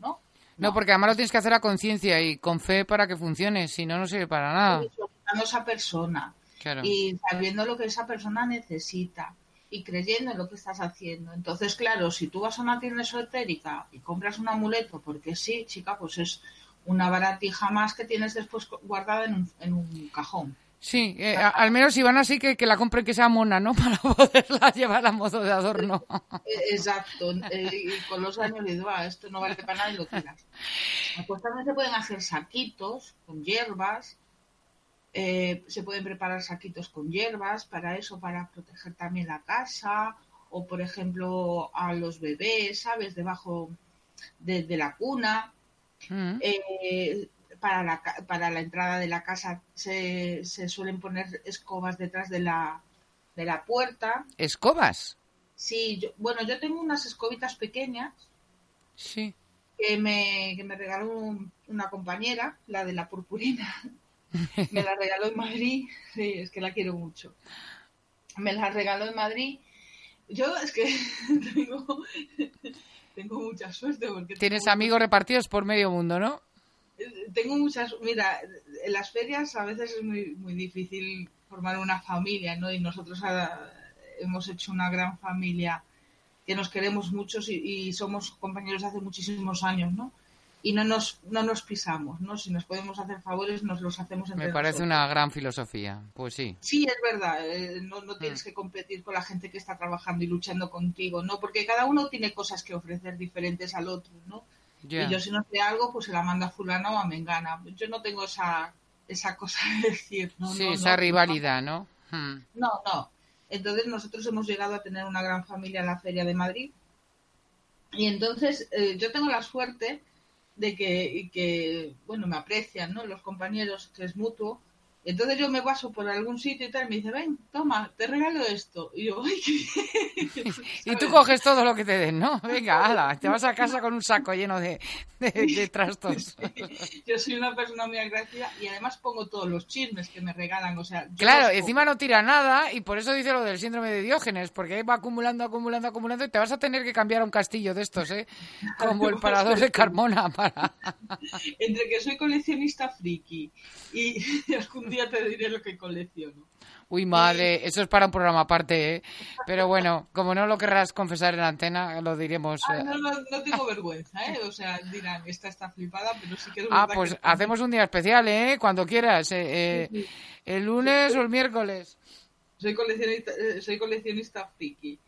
¿no? No, porque además lo tienes que hacer a conciencia y con fe para que funcione, si no, no sirve para nada. A esa persona claro. y sabiendo lo que esa persona necesita y creyendo en lo que estás haciendo. Entonces, claro, si tú vas a una tienda esotérica y compras un amuleto, porque sí, chica, pues es una baratija más que tienes después guardada en un, en un cajón. Sí, eh, a, al menos si van así que, que, la compren que sea mona, ¿no? Para poderla llevar a modo de adorno. Exacto. Eh, y con los años digo, ah, esto no vale para nada y lo tiras. Pues también se pueden hacer saquitos con hierbas, eh, se pueden preparar saquitos con hierbas para eso, para proteger también la casa o, por ejemplo, a los bebés, ¿sabes? Debajo de, de la cuna. Mm. Eh, para, la, para la entrada de la casa se, se suelen poner escobas detrás de la, de la puerta. ¿Escobas? Sí, yo, bueno, yo tengo unas escobitas pequeñas. Sí. Que me, que me regaló una compañera, la de la purpurina. me la regaló en Madrid, sí, es que la quiero mucho. Me la regaló en Madrid. Yo es que tengo, tengo mucha suerte porque... Tienes tengo... amigos repartidos por medio mundo, ¿no? Tengo muchas... Mira, en las ferias a veces es muy, muy difícil formar una familia, ¿no? Y nosotros a, hemos hecho una gran familia que nos queremos muchos y, y somos compañeros hace muchísimos años, ¿no? Y no nos, no nos pisamos, ¿no? Si nos podemos hacer favores, nos los hacemos entre Me parece nosotros. una gran filosofía. Pues sí. Sí, es verdad, eh, no, no Mm. tienes que competir con la gente que está trabajando y luchando contigo, ¿no? Porque cada uno tiene cosas que ofrecer diferentes al otro, ¿no? Y yo si no sé algo, pues se la manda a fulano o a mengana. Yo no tengo esa, esa cosa de decir, ¿no? sí, no, esa no, rivalidad, ¿no? Hmm. No, no. Entonces nosotros hemos llegado a tener una gran familia en la Feria de Madrid. Y entonces eh, yo tengo la suerte de que, y que, bueno, me aprecian, ¿no? Los compañeros, que es mutuo. Entonces yo me paso por algún sitio y tal, y me dice, ven, toma, te regalo esto. Y yo, ay, qué bien", Y tú coges todo lo que te den, ¿no? Venga, ala, te vas a casa con un saco lleno de, de, de trastos. Yo soy una persona muy agradecida y además pongo todos los chismes que me regalan, o sea... Claro, encima no tira nada y por eso dice lo del síndrome de Diógenes, porque ahí va acumulando, acumulando, acumulando y te vas a tener que cambiar a un castillo de estos, ¿eh? Como el parador de Carmona para... entre que soy coleccionista friki y algún día te diré lo que colecciono. Uy, madre, eso es para un programa aparte, ¿eh? Pero bueno, como no lo querrás confesar en antena, lo diremos. Ah, eh. no, no, no tengo vergüenza, ¿eh? O sea, dirán, esta está flipada, pero sí que es Ah, pues que- hacemos un día especial, ¿eh? Cuando quieras. eh, eh, el lunes o el miércoles. Soy coleccionista, soy coleccionista friki.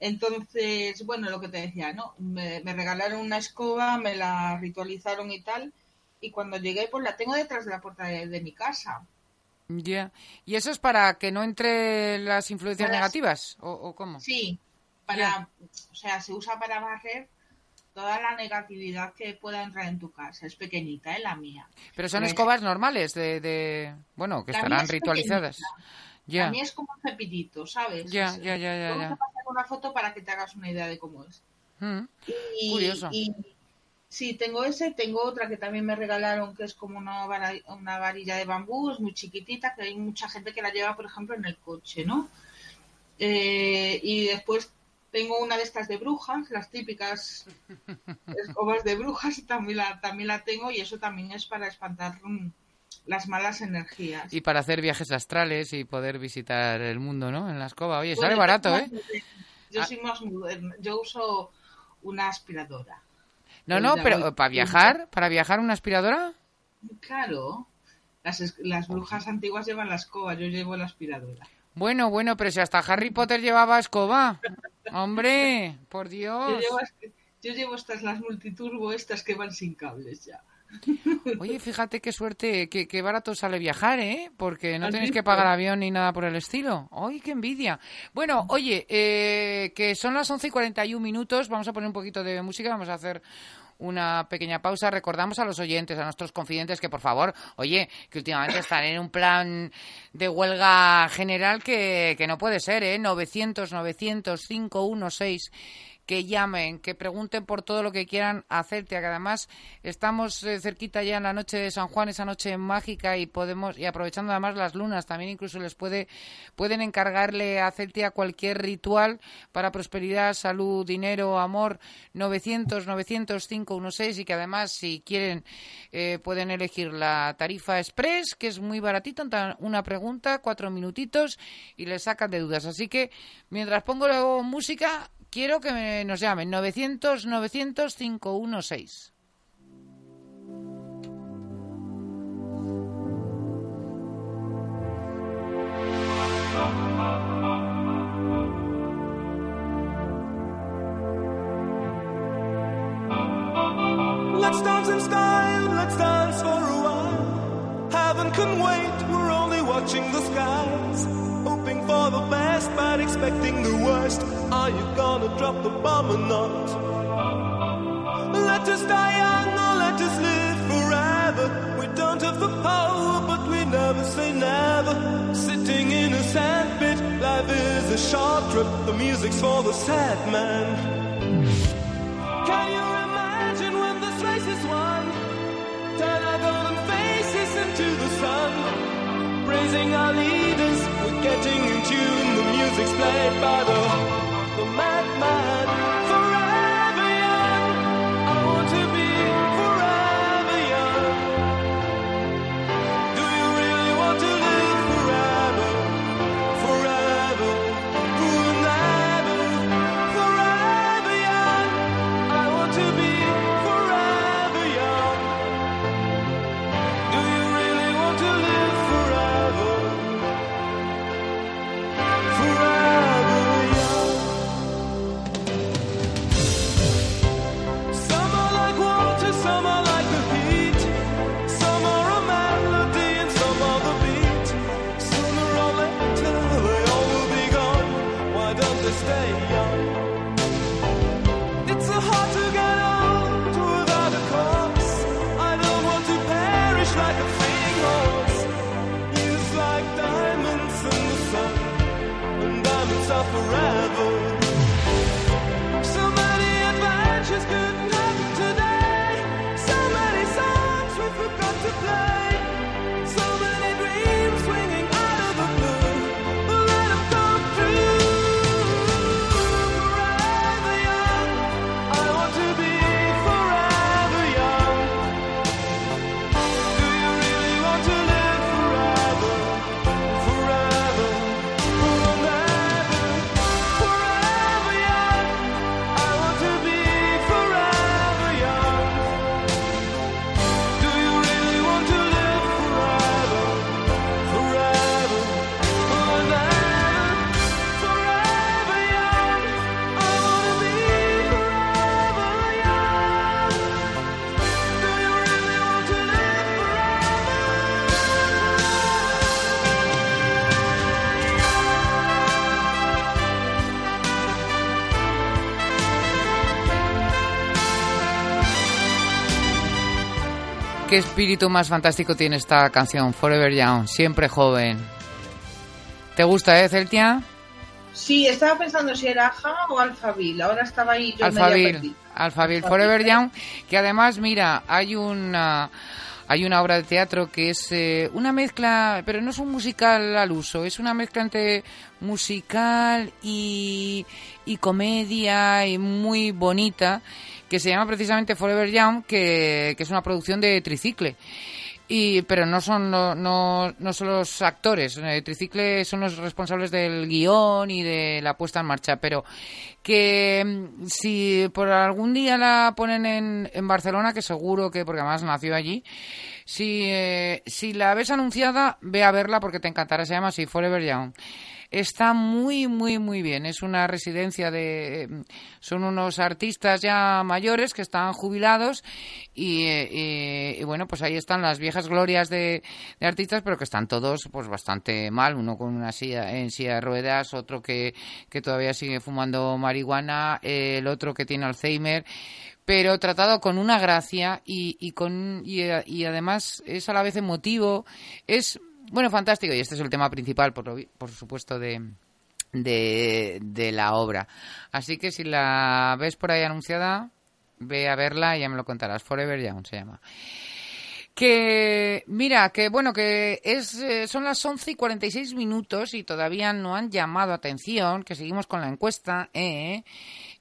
Entonces, bueno, lo que te decía, ¿no? Me, me regalaron una escoba, me la ritualizaron y tal, y cuando llegué, pues la tengo detrás de la puerta de, de mi casa. Ya. ¿Y eso es para que no entre las influencias Para- negativas? ¿O, o cómo? Sí, para, o sea, se usa para barrer toda la negatividad que pueda entrar en tu casa. Es pequeñita, ¿eh? La mía. Pero son Pues- escobas normales de, de- bueno, que La estarán es ritualizadas. Ya, A mí es como un cepillito, ¿sabes? ya, ya, ya, ya, Vamos a pasar una foto para que te hagas una idea de cómo es. Mm. Y, Curioso. y- sí, tengo ese, tengo otra que también me regalaron que es como una, una varilla de bambú, es muy chiquitita, que hay mucha gente que la lleva, por ejemplo, en el coche, ¿no? Eh, y después tengo una de estas de brujas, las típicas escobas de brujas, también la, también la tengo y eso también es para espantar las malas energías. Y para hacer viajes astrales y poder visitar el mundo, ¿no? En la escoba. Oye, sale barato, ¿eh? más. Yo Ah. soy más moderna. Yo uso una aspiradora. No, no, pero para viajar, para viajar una aspiradora. Claro. Las, las brujas antiguas llevan la escoba, yo llevo la aspiradora. Bueno, bueno, pero si hasta Harry Potter llevaba escoba. Hombre, por Yo Dios. llevo, yo llevo estas, las multiturbo, estas que van sin cables ya. Oye, fíjate qué suerte, qué, qué barato sale viajar, ¿eh? Porque no ¿Has tenéis que pagar avión ni nada por el estilo. ¡Ay, qué envidia! Bueno, oye, eh, que son las 11 y 41 minutos, vamos a poner un poquito de música, vamos a hacer una pequeña pausa. Recordamos a los oyentes, a nuestros confidentes, que por favor, oye, que últimamente están en un plan de huelga general que, que no puede ser, ¿eh? 900, 900, 516 que llamen, que pregunten por todo lo que quieran hacerte, que además estamos eh, cerquita ya en la noche de San Juan, esa noche mágica y podemos y aprovechando además las lunas, también incluso les puede pueden encargarle a Celtia cualquier ritual para prosperidad, salud, dinero, amor, 900 900 516 y que además si quieren eh, pueden elegir la tarifa express, que es muy baratito, una pregunta, cuatro minutitos y les sacan de dudas. Así que mientras pongo luego música quiero que me- nos llamen 900 900 516. Let's dance let's dance for a while. Wait, we're only watching the skies. Hoping for the best, but expecting the worst. Are you gonna drop the bomb or not? Let us die young or let us live forever. We don't have the power, but we never say never. Sitting in a sandpit, life is a short trip. The music's for the sad man. Can you imagine when this race is won? Turn our golden Our leaders, we're getting in tune. The music's played by the, qué espíritu más fantástico tiene esta canción, Forever Young, siempre joven. ¿Te gusta, eh, Celtia? Sí, estaba pensando si era Aja o Alphaville. Ahora estaba ahí yo. Alphaville, Alphaville. Forever Young, que además, mira, hay una hay una obra de teatro que es eh, una mezcla, pero no es un musical al uso, es una mezcla entre musical y, y comedia y muy bonita, que se llama precisamente Forever Young, que, que es una producción de Tricicle. Y, pero no son no, no, no son los actores. Eh, Tricicle son los responsables del guion y de la puesta en marcha. Pero que mm, si por algún día la ponen en, en Barcelona que seguro que porque además nació allí si eh, si la ves anunciada ve a verla porque te encantará. Se llama así Forever Young Está muy, muy, muy bien. Es una residencia de... Son unos artistas ya mayores que están jubilados y, eh, y- bueno, pues ahí están las viejas glorias de, de artistas, pero que están todos pues bastante mal. Uno con una silla en silla de ruedas, otro que, que todavía sigue fumando marihuana, el otro que tiene Alzheimer pero tratado con una gracia y, y con y, y además es a la vez emotivo es bueno fantástico y este es el tema principal por, lo por supuesto de, de de la obra así que si la ves por ahí anunciada ve a verla y ya me lo contarás Forever Young se llama que, mira, que bueno, que es, eh, son las 11 y 46 minutos y todavía no han llamado atención, que seguimos con la encuesta, ¿eh?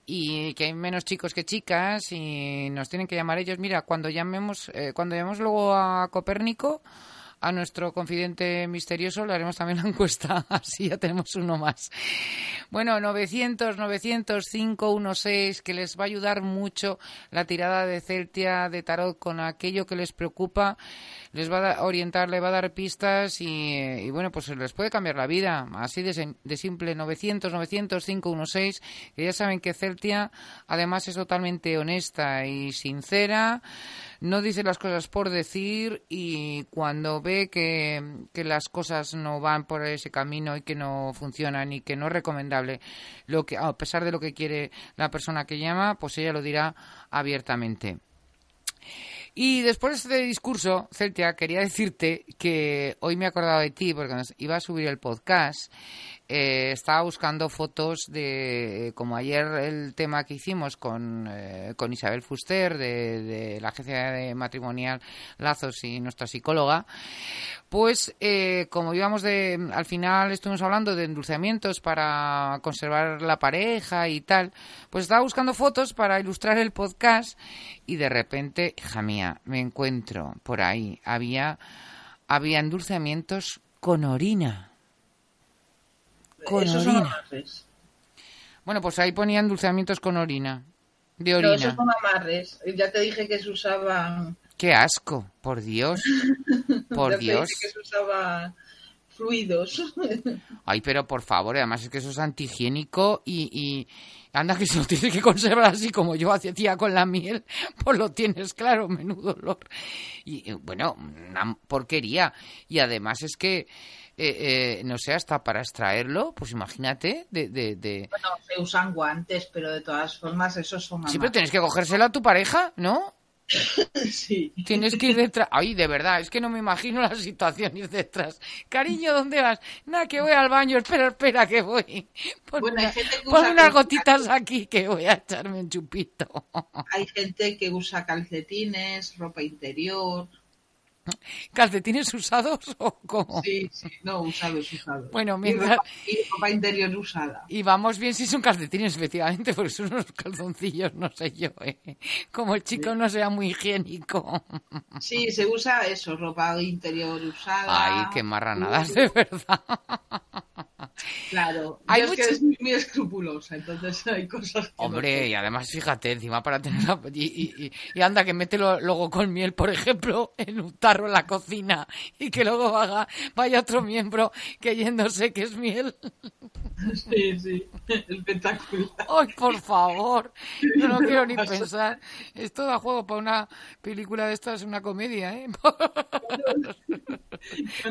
Y que hay menos chicos que chicas y nos tienen que llamar ellos. Mira, cuando llamemos, eh, cuando llamemos luego a Copérnico, a nuestro confidente misterioso, le haremos también la encuesta, así ya tenemos uno más. Bueno, 900, 900, 516, que les va a ayudar mucho la tirada de Celtia de Tarot con aquello que les preocupa, les va a orientar, le va a dar pistas y, y bueno, pues les puede cambiar la vida, así de, de simple, 900, 900, 516, que ya saben que Celtia además es totalmente honesta y sincera, no dice las cosas por decir y cuando ve que, que las cosas no van por ese camino y que no funcionan y que no es recomendable lo que a pesar de lo que quiere la persona que llama pues ella lo dirá abiertamente y después de este discurso, Celtia, quería decirte que hoy me he acordado de ti porque nos iba a subir el podcast. Eh, estaba buscando fotos de, como ayer el tema que hicimos con, eh, con Isabel Fuster de, de la agencia de matrimonial Lazos y nuestra psicóloga. Pues eh, como íbamos de, al final estuvimos hablando de endulzamientos para conservar la pareja y tal, pues estaba buscando fotos para ilustrar el podcast y de repente, hija mía, me encuentro por ahí, había, había endulzamientos con orina. Con Esos son amarres. Bueno, pues ahí ponía endulzamientos con orina. De No, orina. esos son amarres. Ya te dije que se usaban. Qué asco, por Dios. Por ya te Dios. dije que se usaban fluidos. Ay, pero por favor, además es que eso es antihigiénico y, y anda que se lo tienes que conservar así como yo hacía con la miel, pues lo tienes claro, menudo olor. Y eh, bueno, una porquería. Y además es que, eh, eh, no sé, hasta para extraerlo, pues imagínate, de... de, de... bueno, se usan guantes, pero de todas formas esos son Sí, pero tienes que cogérselo a tu pareja, ¿no? Sí. Tienes que ir detrás. Ay, de verdad, es que no me imagino la situación ir detrás. Cariño, ¿dónde vas? Nada, que voy al baño. Espera, espera, que voy. Pon, Bueno, hay una- gente que pon unas gotitas aquí que voy a echarme un chupito. Hay gente que usa calcetines, ropa interior. ¿Calcetines usados o cómo? Sí, sí, no, usados, usados. Bueno, Y mientras- ropa, y ropa interior usada. Y vamos bien si son calcetines, efectivamente, porque son unos calzoncillos, no sé yo, ¿eh? Como el chico no sea muy higiénico. Sí, se usa eso, ropa interior usada. Ay, qué marranadas, de verdad. Claro, Hay yo es que mucho- eres muy, muy escrupulosa, entonces hay cosas que no Hombre, y además fíjate, encima para tener... la- Y, y- y- y anda, que mételo luego con miel, por ejemplo, en un tarro en la cocina y que luego vaya, vaya otro miembro creyéndose que es miel. Sí, sí, espectacular. ¡Ay, por favor! No lo quiero ni pensar. Esto da juego para una película de estas, una comedia, ¿eh?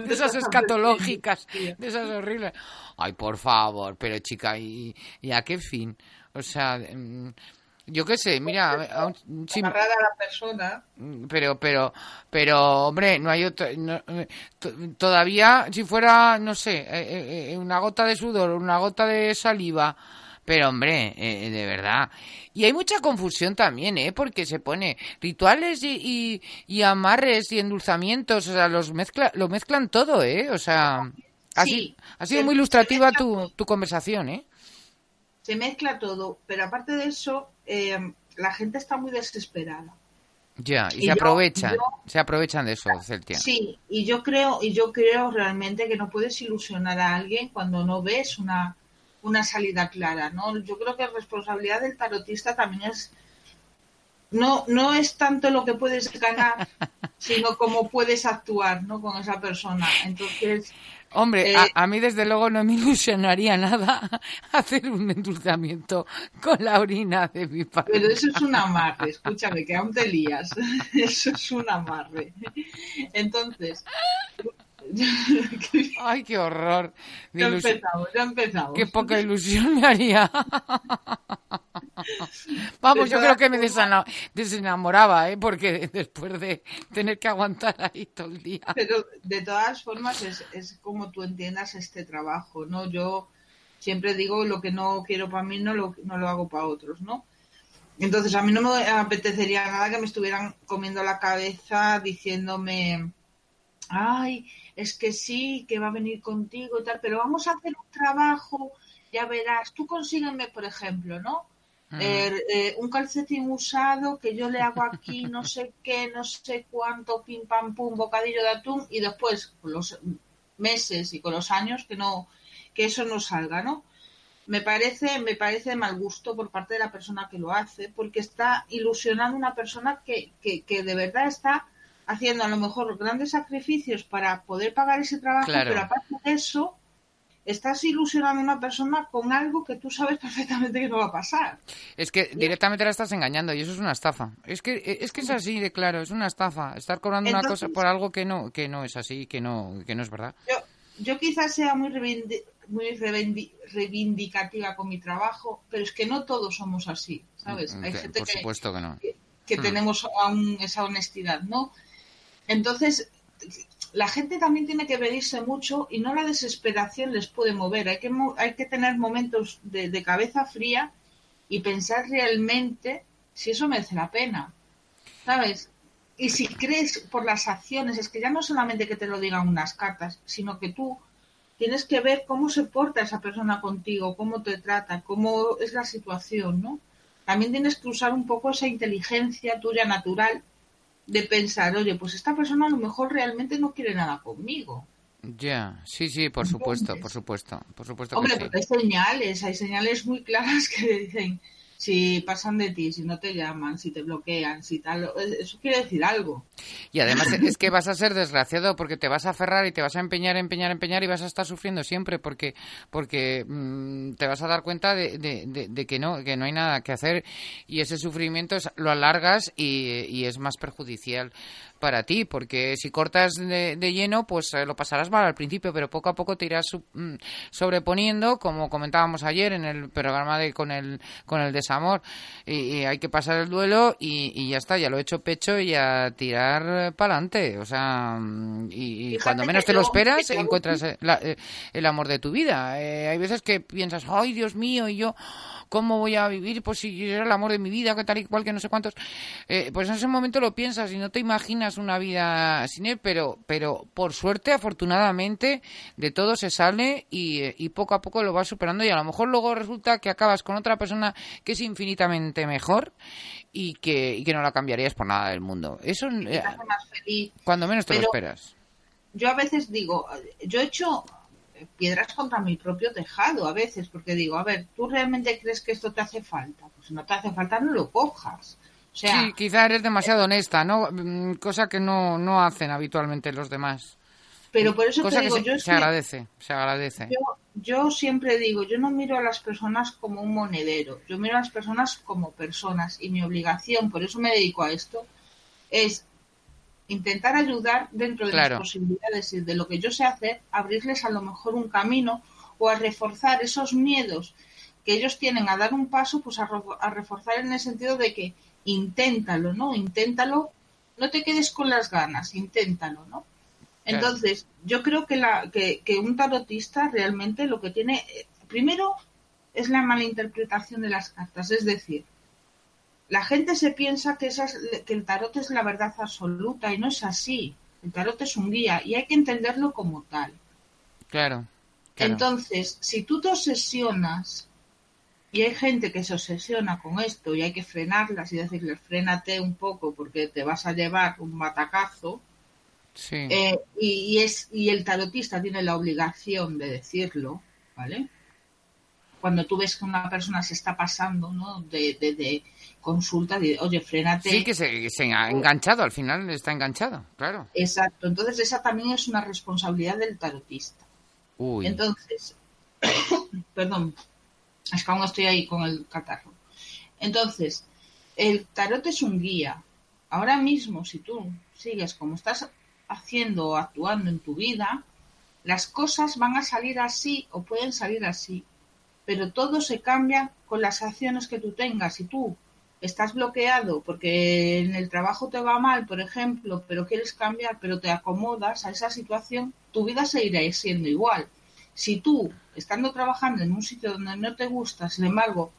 De esas escatológicas, de esas horribles. Ay, por favor, pero chica, ¿y, y a qué fin? O sea, mm, Yo qué sé, mira, a un- sí, a la persona. pero, pero, pero, hombre, no hay otro, no, eh, to- todavía, si fuera, no sé, eh, eh, eh, una gota de sudor, una gota de saliva, pero, hombre, eh, de verdad. Y hay mucha confusión también, ¿eh? Porque se pone rituales y, y, y amarres y endulzamientos, o sea, los mezcla, lo mezclan todo, ¿eh? O sea, ha, Sí, ha sido muy ilustrativa tu, tu conversación, ¿eh? Se mezcla todo, pero aparte de eso, eh, la gente está muy desesperada. Ya, y, Y se yo- aprovechan, yo- se aprovechan de eso, Celtia. Sí, y yo creo, y yo creo realmente que no puedes ilusionar a alguien cuando no ves una, una salida clara, ¿no? Yo creo que la responsabilidad del tarotista también es no, no es tanto lo que puedes ganar, sino cómo puedes actuar, ¿no? con esa persona. Entonces, Hombre, Eh, a, a mí desde luego no me ilusionaría nada hacer un endulzamiento con la orina de mi padre. pero eso es un amarre, escúchame, que aún te lías. Eso es un amarre. Entonces, Ay, qué horror. Ya empezamos, ya empezamos. Qué poca ilusión me haría. Vamos, yo creo que me desenamoraba, ¿eh? Porque después de tener que aguantar ahí todo el día. Pero de todas formas es, es como tú entiendas este trabajo, ¿no? Yo siempre digo lo que no quiero para mí no lo, no lo hago para otros, ¿no? Entonces a mí no me apetecería nada que me estuvieran comiendo la cabeza diciéndome, ay, es que sí, que va a venir contigo y tal, pero vamos a hacer un trabajo, ya verás, tú consígueme, por ejemplo, ¿no? Eh, eh, un calcetín usado que yo le hago aquí no sé qué, no sé cuánto, pim pam pum, bocadillo de atún y después con los meses y con los años que no que eso no salga, ¿no? Me parece me parece de mal gusto por parte de la persona que lo hace porque está ilusionando a una persona que, que, que de verdad está haciendo a lo mejor grandes sacrificios para poder pagar ese trabajo, Claro. pero aparte de eso estás ilusionando a una persona con algo que tú sabes perfectamente que no va a pasar. Es que directamente la estás engañando y eso es una estafa. Es que es que es así de claro, es una estafa. Estar cobrando una cosa por algo que no que no es así, que no que no es verdad. Yo, yo quizás sea muy, muy reivindicativa con mi trabajo, pero es que no todos somos así, ¿sabes? Hay Que- gente por que, supuesto que no. que, que Hmm. tenemos aún esa honestidad, ¿no? Entonces, la gente también tiene que medirse mucho y no la desesperación les puede mover. Hay que, hay que tener momentos de, de cabeza fría y pensar realmente si eso merece la pena, ¿sabes? Y si crees por las acciones, es que ya no solamente que te lo digan unas cartas, sino que tú tienes que ver cómo se porta esa persona contigo, cómo te trata, cómo es la situación, ¿no? También tienes que usar un poco esa inteligencia tuya natural de pensar, oye, pues esta persona a lo mejor realmente no quiere nada conmigo. Ya, sí, sí, por supuesto, por supuesto, por supuesto Hombre, que sí. hay señales, hay señales muy claras que dicen si pasan de ti, si no te llaman, si te bloquean, si tal, eso quiere decir algo. Y además es que vas a ser desgraciado porque te vas a aferrar y te vas a empeñar, empeñar, empeñar y vas a estar sufriendo siempre porque porque mm, te vas a dar cuenta de, de- de- de que no que no hay nada que hacer y ese sufrimiento es- lo alargas y, y es más perjudicial para ti porque si cortas de, de lleno pues eh, lo pasarás mal al principio pero poco a poco te irás su- mm, sobreponiendo como comentábamos ayer en el programa de con el con el desamor. Y, y hay que pasar el duelo y, y ya está ya lo he hecho pecho y a tirar para adelante o sea mm, y, cuando menos te lo esperas encuentras la- eh, el amor de tu vida. Eh, hay veces que piensas ay Dios mío y yo cómo voy a vivir pues si era el amor de mi vida que tal y cual que no sé cuántos Eh, pues en ese momento lo piensas y no te imaginas una vida sin él pero pero por suerte afortunadamente de todo se sale y, eh, y poco a poco lo vas superando y a lo mejor luego resulta que acabas con otra persona que es infinitamente mejor y que, y que no la cambiarías por nada del mundo. Eso eh, cuando menos te lo esperas. Yo a veces digo, yo he hecho piedras contra mi propio tejado a veces, porque digo, a ver, ¿tú realmente crees que esto te hace falta? Pues si no te hace falta, no lo cojas. O sea, Sí, quizá eres demasiado honesta, ¿no? Mm, Cosa que no, no hacen habitualmente los demás. pero por eso Cosa te que digo, se, yo se agradece, se agradece. Yo, yo siempre digo, yo no miro a las personas como un monedero, yo miro a las personas como personas y mi obligación, por eso me dedico a esto, es intentar ayudar dentro de Claro. mis posibilidades y de lo que yo sé hacer, abrirles a lo mejor un camino o a reforzar esos miedos que ellos tienen a dar un paso, pues a, reforzar en el sentido de que inténtalo, ¿no? Inténtalo, no te quedes con las ganas, inténtalo, ¿no? Claro. Entonces, yo creo que, la, que, que un tarotista realmente lo que tiene, eh, primero, es la mala interpretación de las cartas, es decir, la gente se piensa que, esas, que el tarot es la verdad absoluta y no es así. El tarot es un guía y hay que entenderlo como tal. Claro. claro. Entonces, si tú te obsesionas, y hay gente que se obsesiona con esto y hay que frenarlas y decirles, frénate un poco porque te vas a llevar un batacazo, sí. eh, y, y es, y el tarotista tiene la obligación de decirlo, ¿vale? Cuando tú ves que una persona se está pasando, ¿no? De, de, de consulta, de, oye, frénate. Sí, que se, ha enganchado, al final está enganchado, claro. Exacto, entonces esa también es una responsabilidad del tarotista. Uy. Entonces, perdón, es que aún estoy ahí con el catarro. Entonces, el tarot es un guía. Ahora mismo, si tú sigues como estás haciendo o actuando en tu vida, las cosas van a salir así o pueden salir así. Pero todo se cambia con las acciones que tú tengas. Si tú estás bloqueado porque en el trabajo te va mal, por ejemplo, pero quieres cambiar, pero te acomodas a esa situación, tu vida seguirá siendo igual. Si tú, estando trabajando en un sitio donde no te gusta, sin embargo,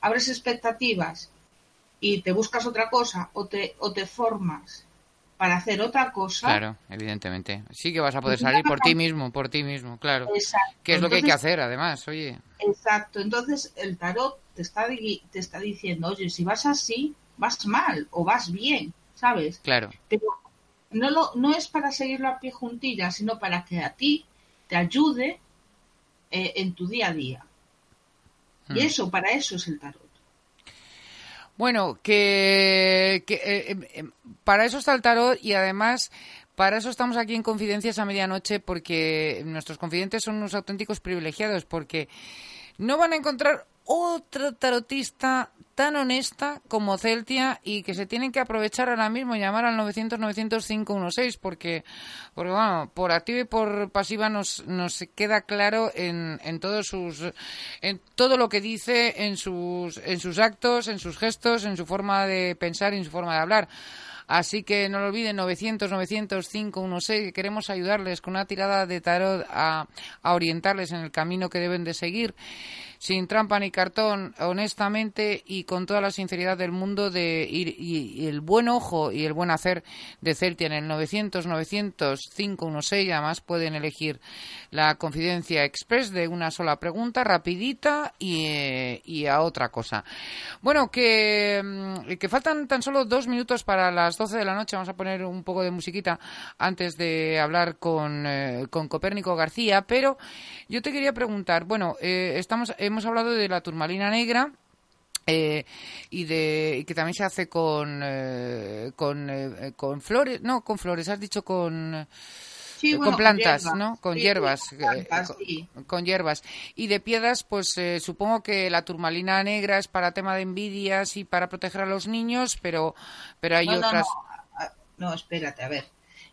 abres expectativas y te buscas otra cosa o te, o te formas para hacer otra cosa, Claro, evidentemente. Sí que vas a poder salir por ti mismo, por ti mismo, claro. exacto. Que es lo que hay que Entonces, hacer, además, oye. Exacto, entonces el tarot te está, te está diciendo, oye, si vas así, vas mal o vas bien, ¿sabes? Claro, Pero no, lo, no es para seguirlo a pie juntillas, sino para que a ti te ayude eh, en tu día a día. Y Mm. eso, para eso es el tarot. Bueno, que, que, eh, em, em, para eso está el tarot y además para eso estamos aquí en Confidencias a medianoche porque nuestros confidentes son unos auténticos privilegiados porque no van a encontrar otra tarotista tan honesta como Celtia y que se tienen que aprovechar ahora mismo y llamar al 900-900-516 porque, porque bueno, por activa y por pasiva nos, nos queda claro en, en todos sus en todo lo que dice en sus en sus actos, en sus gestos, en su forma de pensar y en su forma de hablar. Así que no lo olviden, 900, 900, 516, que queremos ayudarles con una tirada de tarot a, a orientarles en el camino que deben de seguir, sin trampa ni cartón, honestamente y con toda la sinceridad del mundo de y, y el buen ojo y el buen hacer de Celtia en el 900, 900, 516. Además pueden elegir la confidencia express de una sola pregunta, rapidita y, eh, y a otra cosa. Bueno, que, mm, que faltan tan solo dos minutos para las 12 de la noche. Vamos a poner un poco de musiquita antes de hablar con, eh, con Copérnico García. Pero yo te quería preguntar, bueno, eh, estamos, hemos hablado de la turmalina negra. eh, y de y que también se hace con eh, con eh, con flores no con flores has dicho con Sí, con plantas, hierbas. ¿no? Con Sí, hierbas, con eh, plantas, con- con hierbas. Y de piedras, pues eh, supongo que la turmalina negra es para tema de envidias y para proteger a los niños, pero, pero hay No, otras. no. Ah, No, espérate, a ver.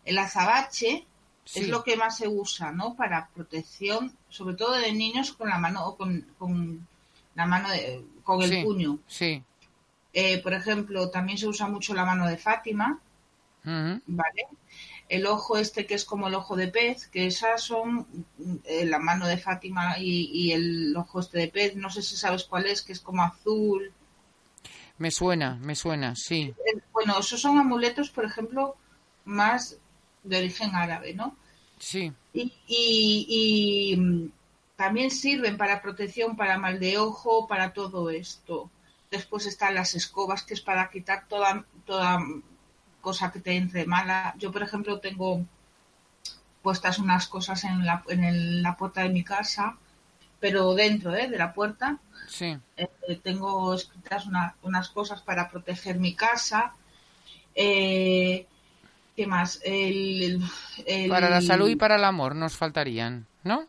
El azabache Sí. es lo que más se usa, ¿no? Para protección, sobre todo de niños con la mano o con, con la mano de- con el Sí. puño. Sí. Eh, por ejemplo, también se usa mucho la mano de Fátima. ¿vale? El ojo este que es como el ojo de pez, que esas son eh, la mano de Fátima y, y el ojo este de pez, no sé si sabes cuál es, que es como azul. Me suena, me suena, sí. Eh, Bueno, esos son amuletos, por ejemplo, más de origen árabe, ¿no? Sí. Y, y- y, mm, también sirven para protección, para mal de ojo, para todo esto. Después están las escobas, que es para quitar toda, toda cosa que te entre mala. Yo, por ejemplo, tengo puestas unas cosas en la, en el- la puerta de mi casa, pero dentro ¿eh? de la puerta. Sí. Eh, tengo escritas una- unas cosas para proteger mi casa. Eh, ¿Qué más? El- el- el- Para la salud y para el amor nos faltarían, ¿no?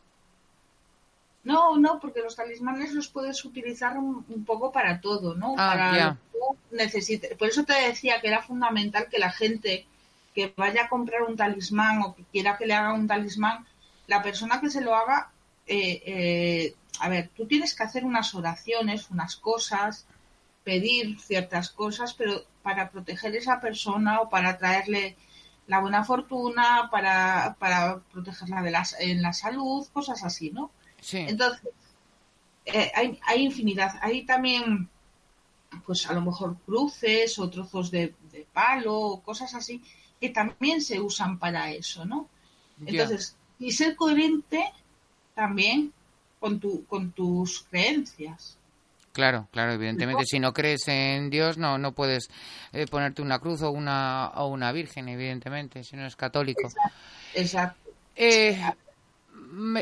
No, no, porque los talismanes los puedes utilizar un, un poco para todo, ¿no? Ah, para lo que necesites. Por eso te decía que era fundamental que la gente que vaya a comprar un talismán o que quiera que le haga un talismán, la persona que se lo haga eh, eh, a ver, tú tienes que hacer unas oraciones, unas cosas, pedir ciertas cosas, pero para proteger a esa persona o para traerle la buena fortuna, para, para protegerla de las, en la salud, cosas así, ¿no? Sí. Entonces, eh, hay, hay infinidad. Hay también, pues a lo mejor cruces o trozos de, de palo o cosas así que también se usan para eso, ¿no? Entonces, y ser coherente también con, tu, con tus creencias. Claro, claro, evidentemente, si no crees en Dios, no, no puedes eh, ponerte una cruz o una, o una virgen, evidentemente, si no es católico. Exacto. Eh,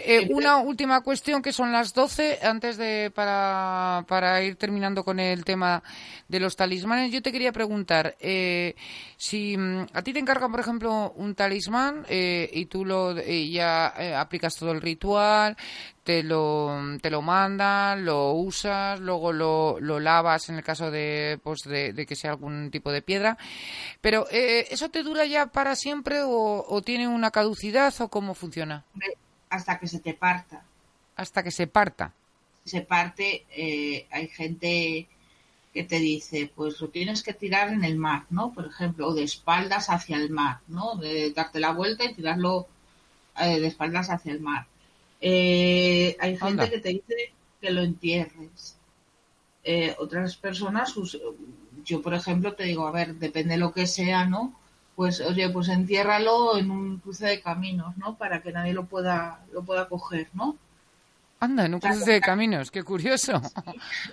eh, una última cuestión que son las 12 antes de para, para ir terminando con el tema de los talismanes. Yo te quería preguntar eh, si mm, a ti te encargan por ejemplo un talismán eh, y tú lo eh, ya eh, aplicas todo el ritual te lo te lo mandan lo usas luego lo, lo lavas en el caso de pues de, de que sea algún tipo de piedra. Pero eh, eso te dura ya para siempre o, o tiene una caducidad o cómo funciona Hasta que se te parta. hasta que se parta. Se parte, eh, hay gente que te dice, pues lo tienes que tirar en el mar, ¿no? Por ejemplo, o de espaldas hacia el mar, ¿no? De darte la vuelta y tirarlo eh, de espaldas hacia el mar. Eh, hay gente Anda. que te dice que lo entierres. Eh, otras personas, yo por ejemplo te digo, a ver, depende de lo que sea, ¿no? Pues oye, pues entiérralo en un cruce de caminos, ¿no? Para que nadie lo pueda, lo pueda coger, ¿no? Anda, en un cruce de caminos, qué curioso.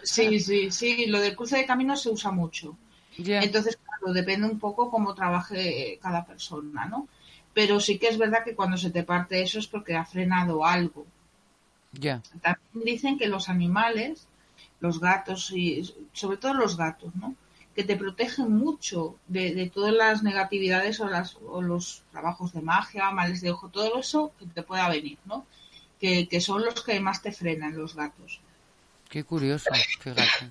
Sí, sí, sí, lo del cruce de caminos se usa mucho. Ya. Entonces, claro, depende un poco cómo trabaje cada persona, ¿no? Pero sí que es verdad que cuando se te parte eso es porque ha frenado algo. Ya. También dicen que los animales, los gatos y sobre todo los gatos, ¿no? Que te protegen mucho de, de todas las negatividades o, las, o los trabajos de magia, males de ojo, todo eso que te pueda venir, ¿no? Que, que son los que más te frenan los gatos. Qué curioso, fíjate.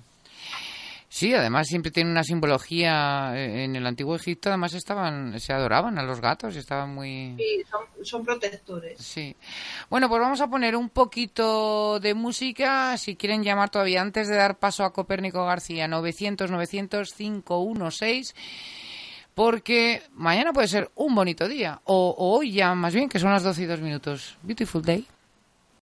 Sí, además siempre tiene una simbología. eh, En el antiguo Egipto, además estaban, se adoraban a los gatos, estaban muy. Sí, son, son protectores. Sí. Bueno, pues vamos a poner un poquito de música. Si quieren llamar todavía antes de dar paso a Copérnico García, 900-900-516. Porque mañana puede ser un bonito día. O, o hoy ya, más bien, que son las 12 y 2 minutos. Beautiful day.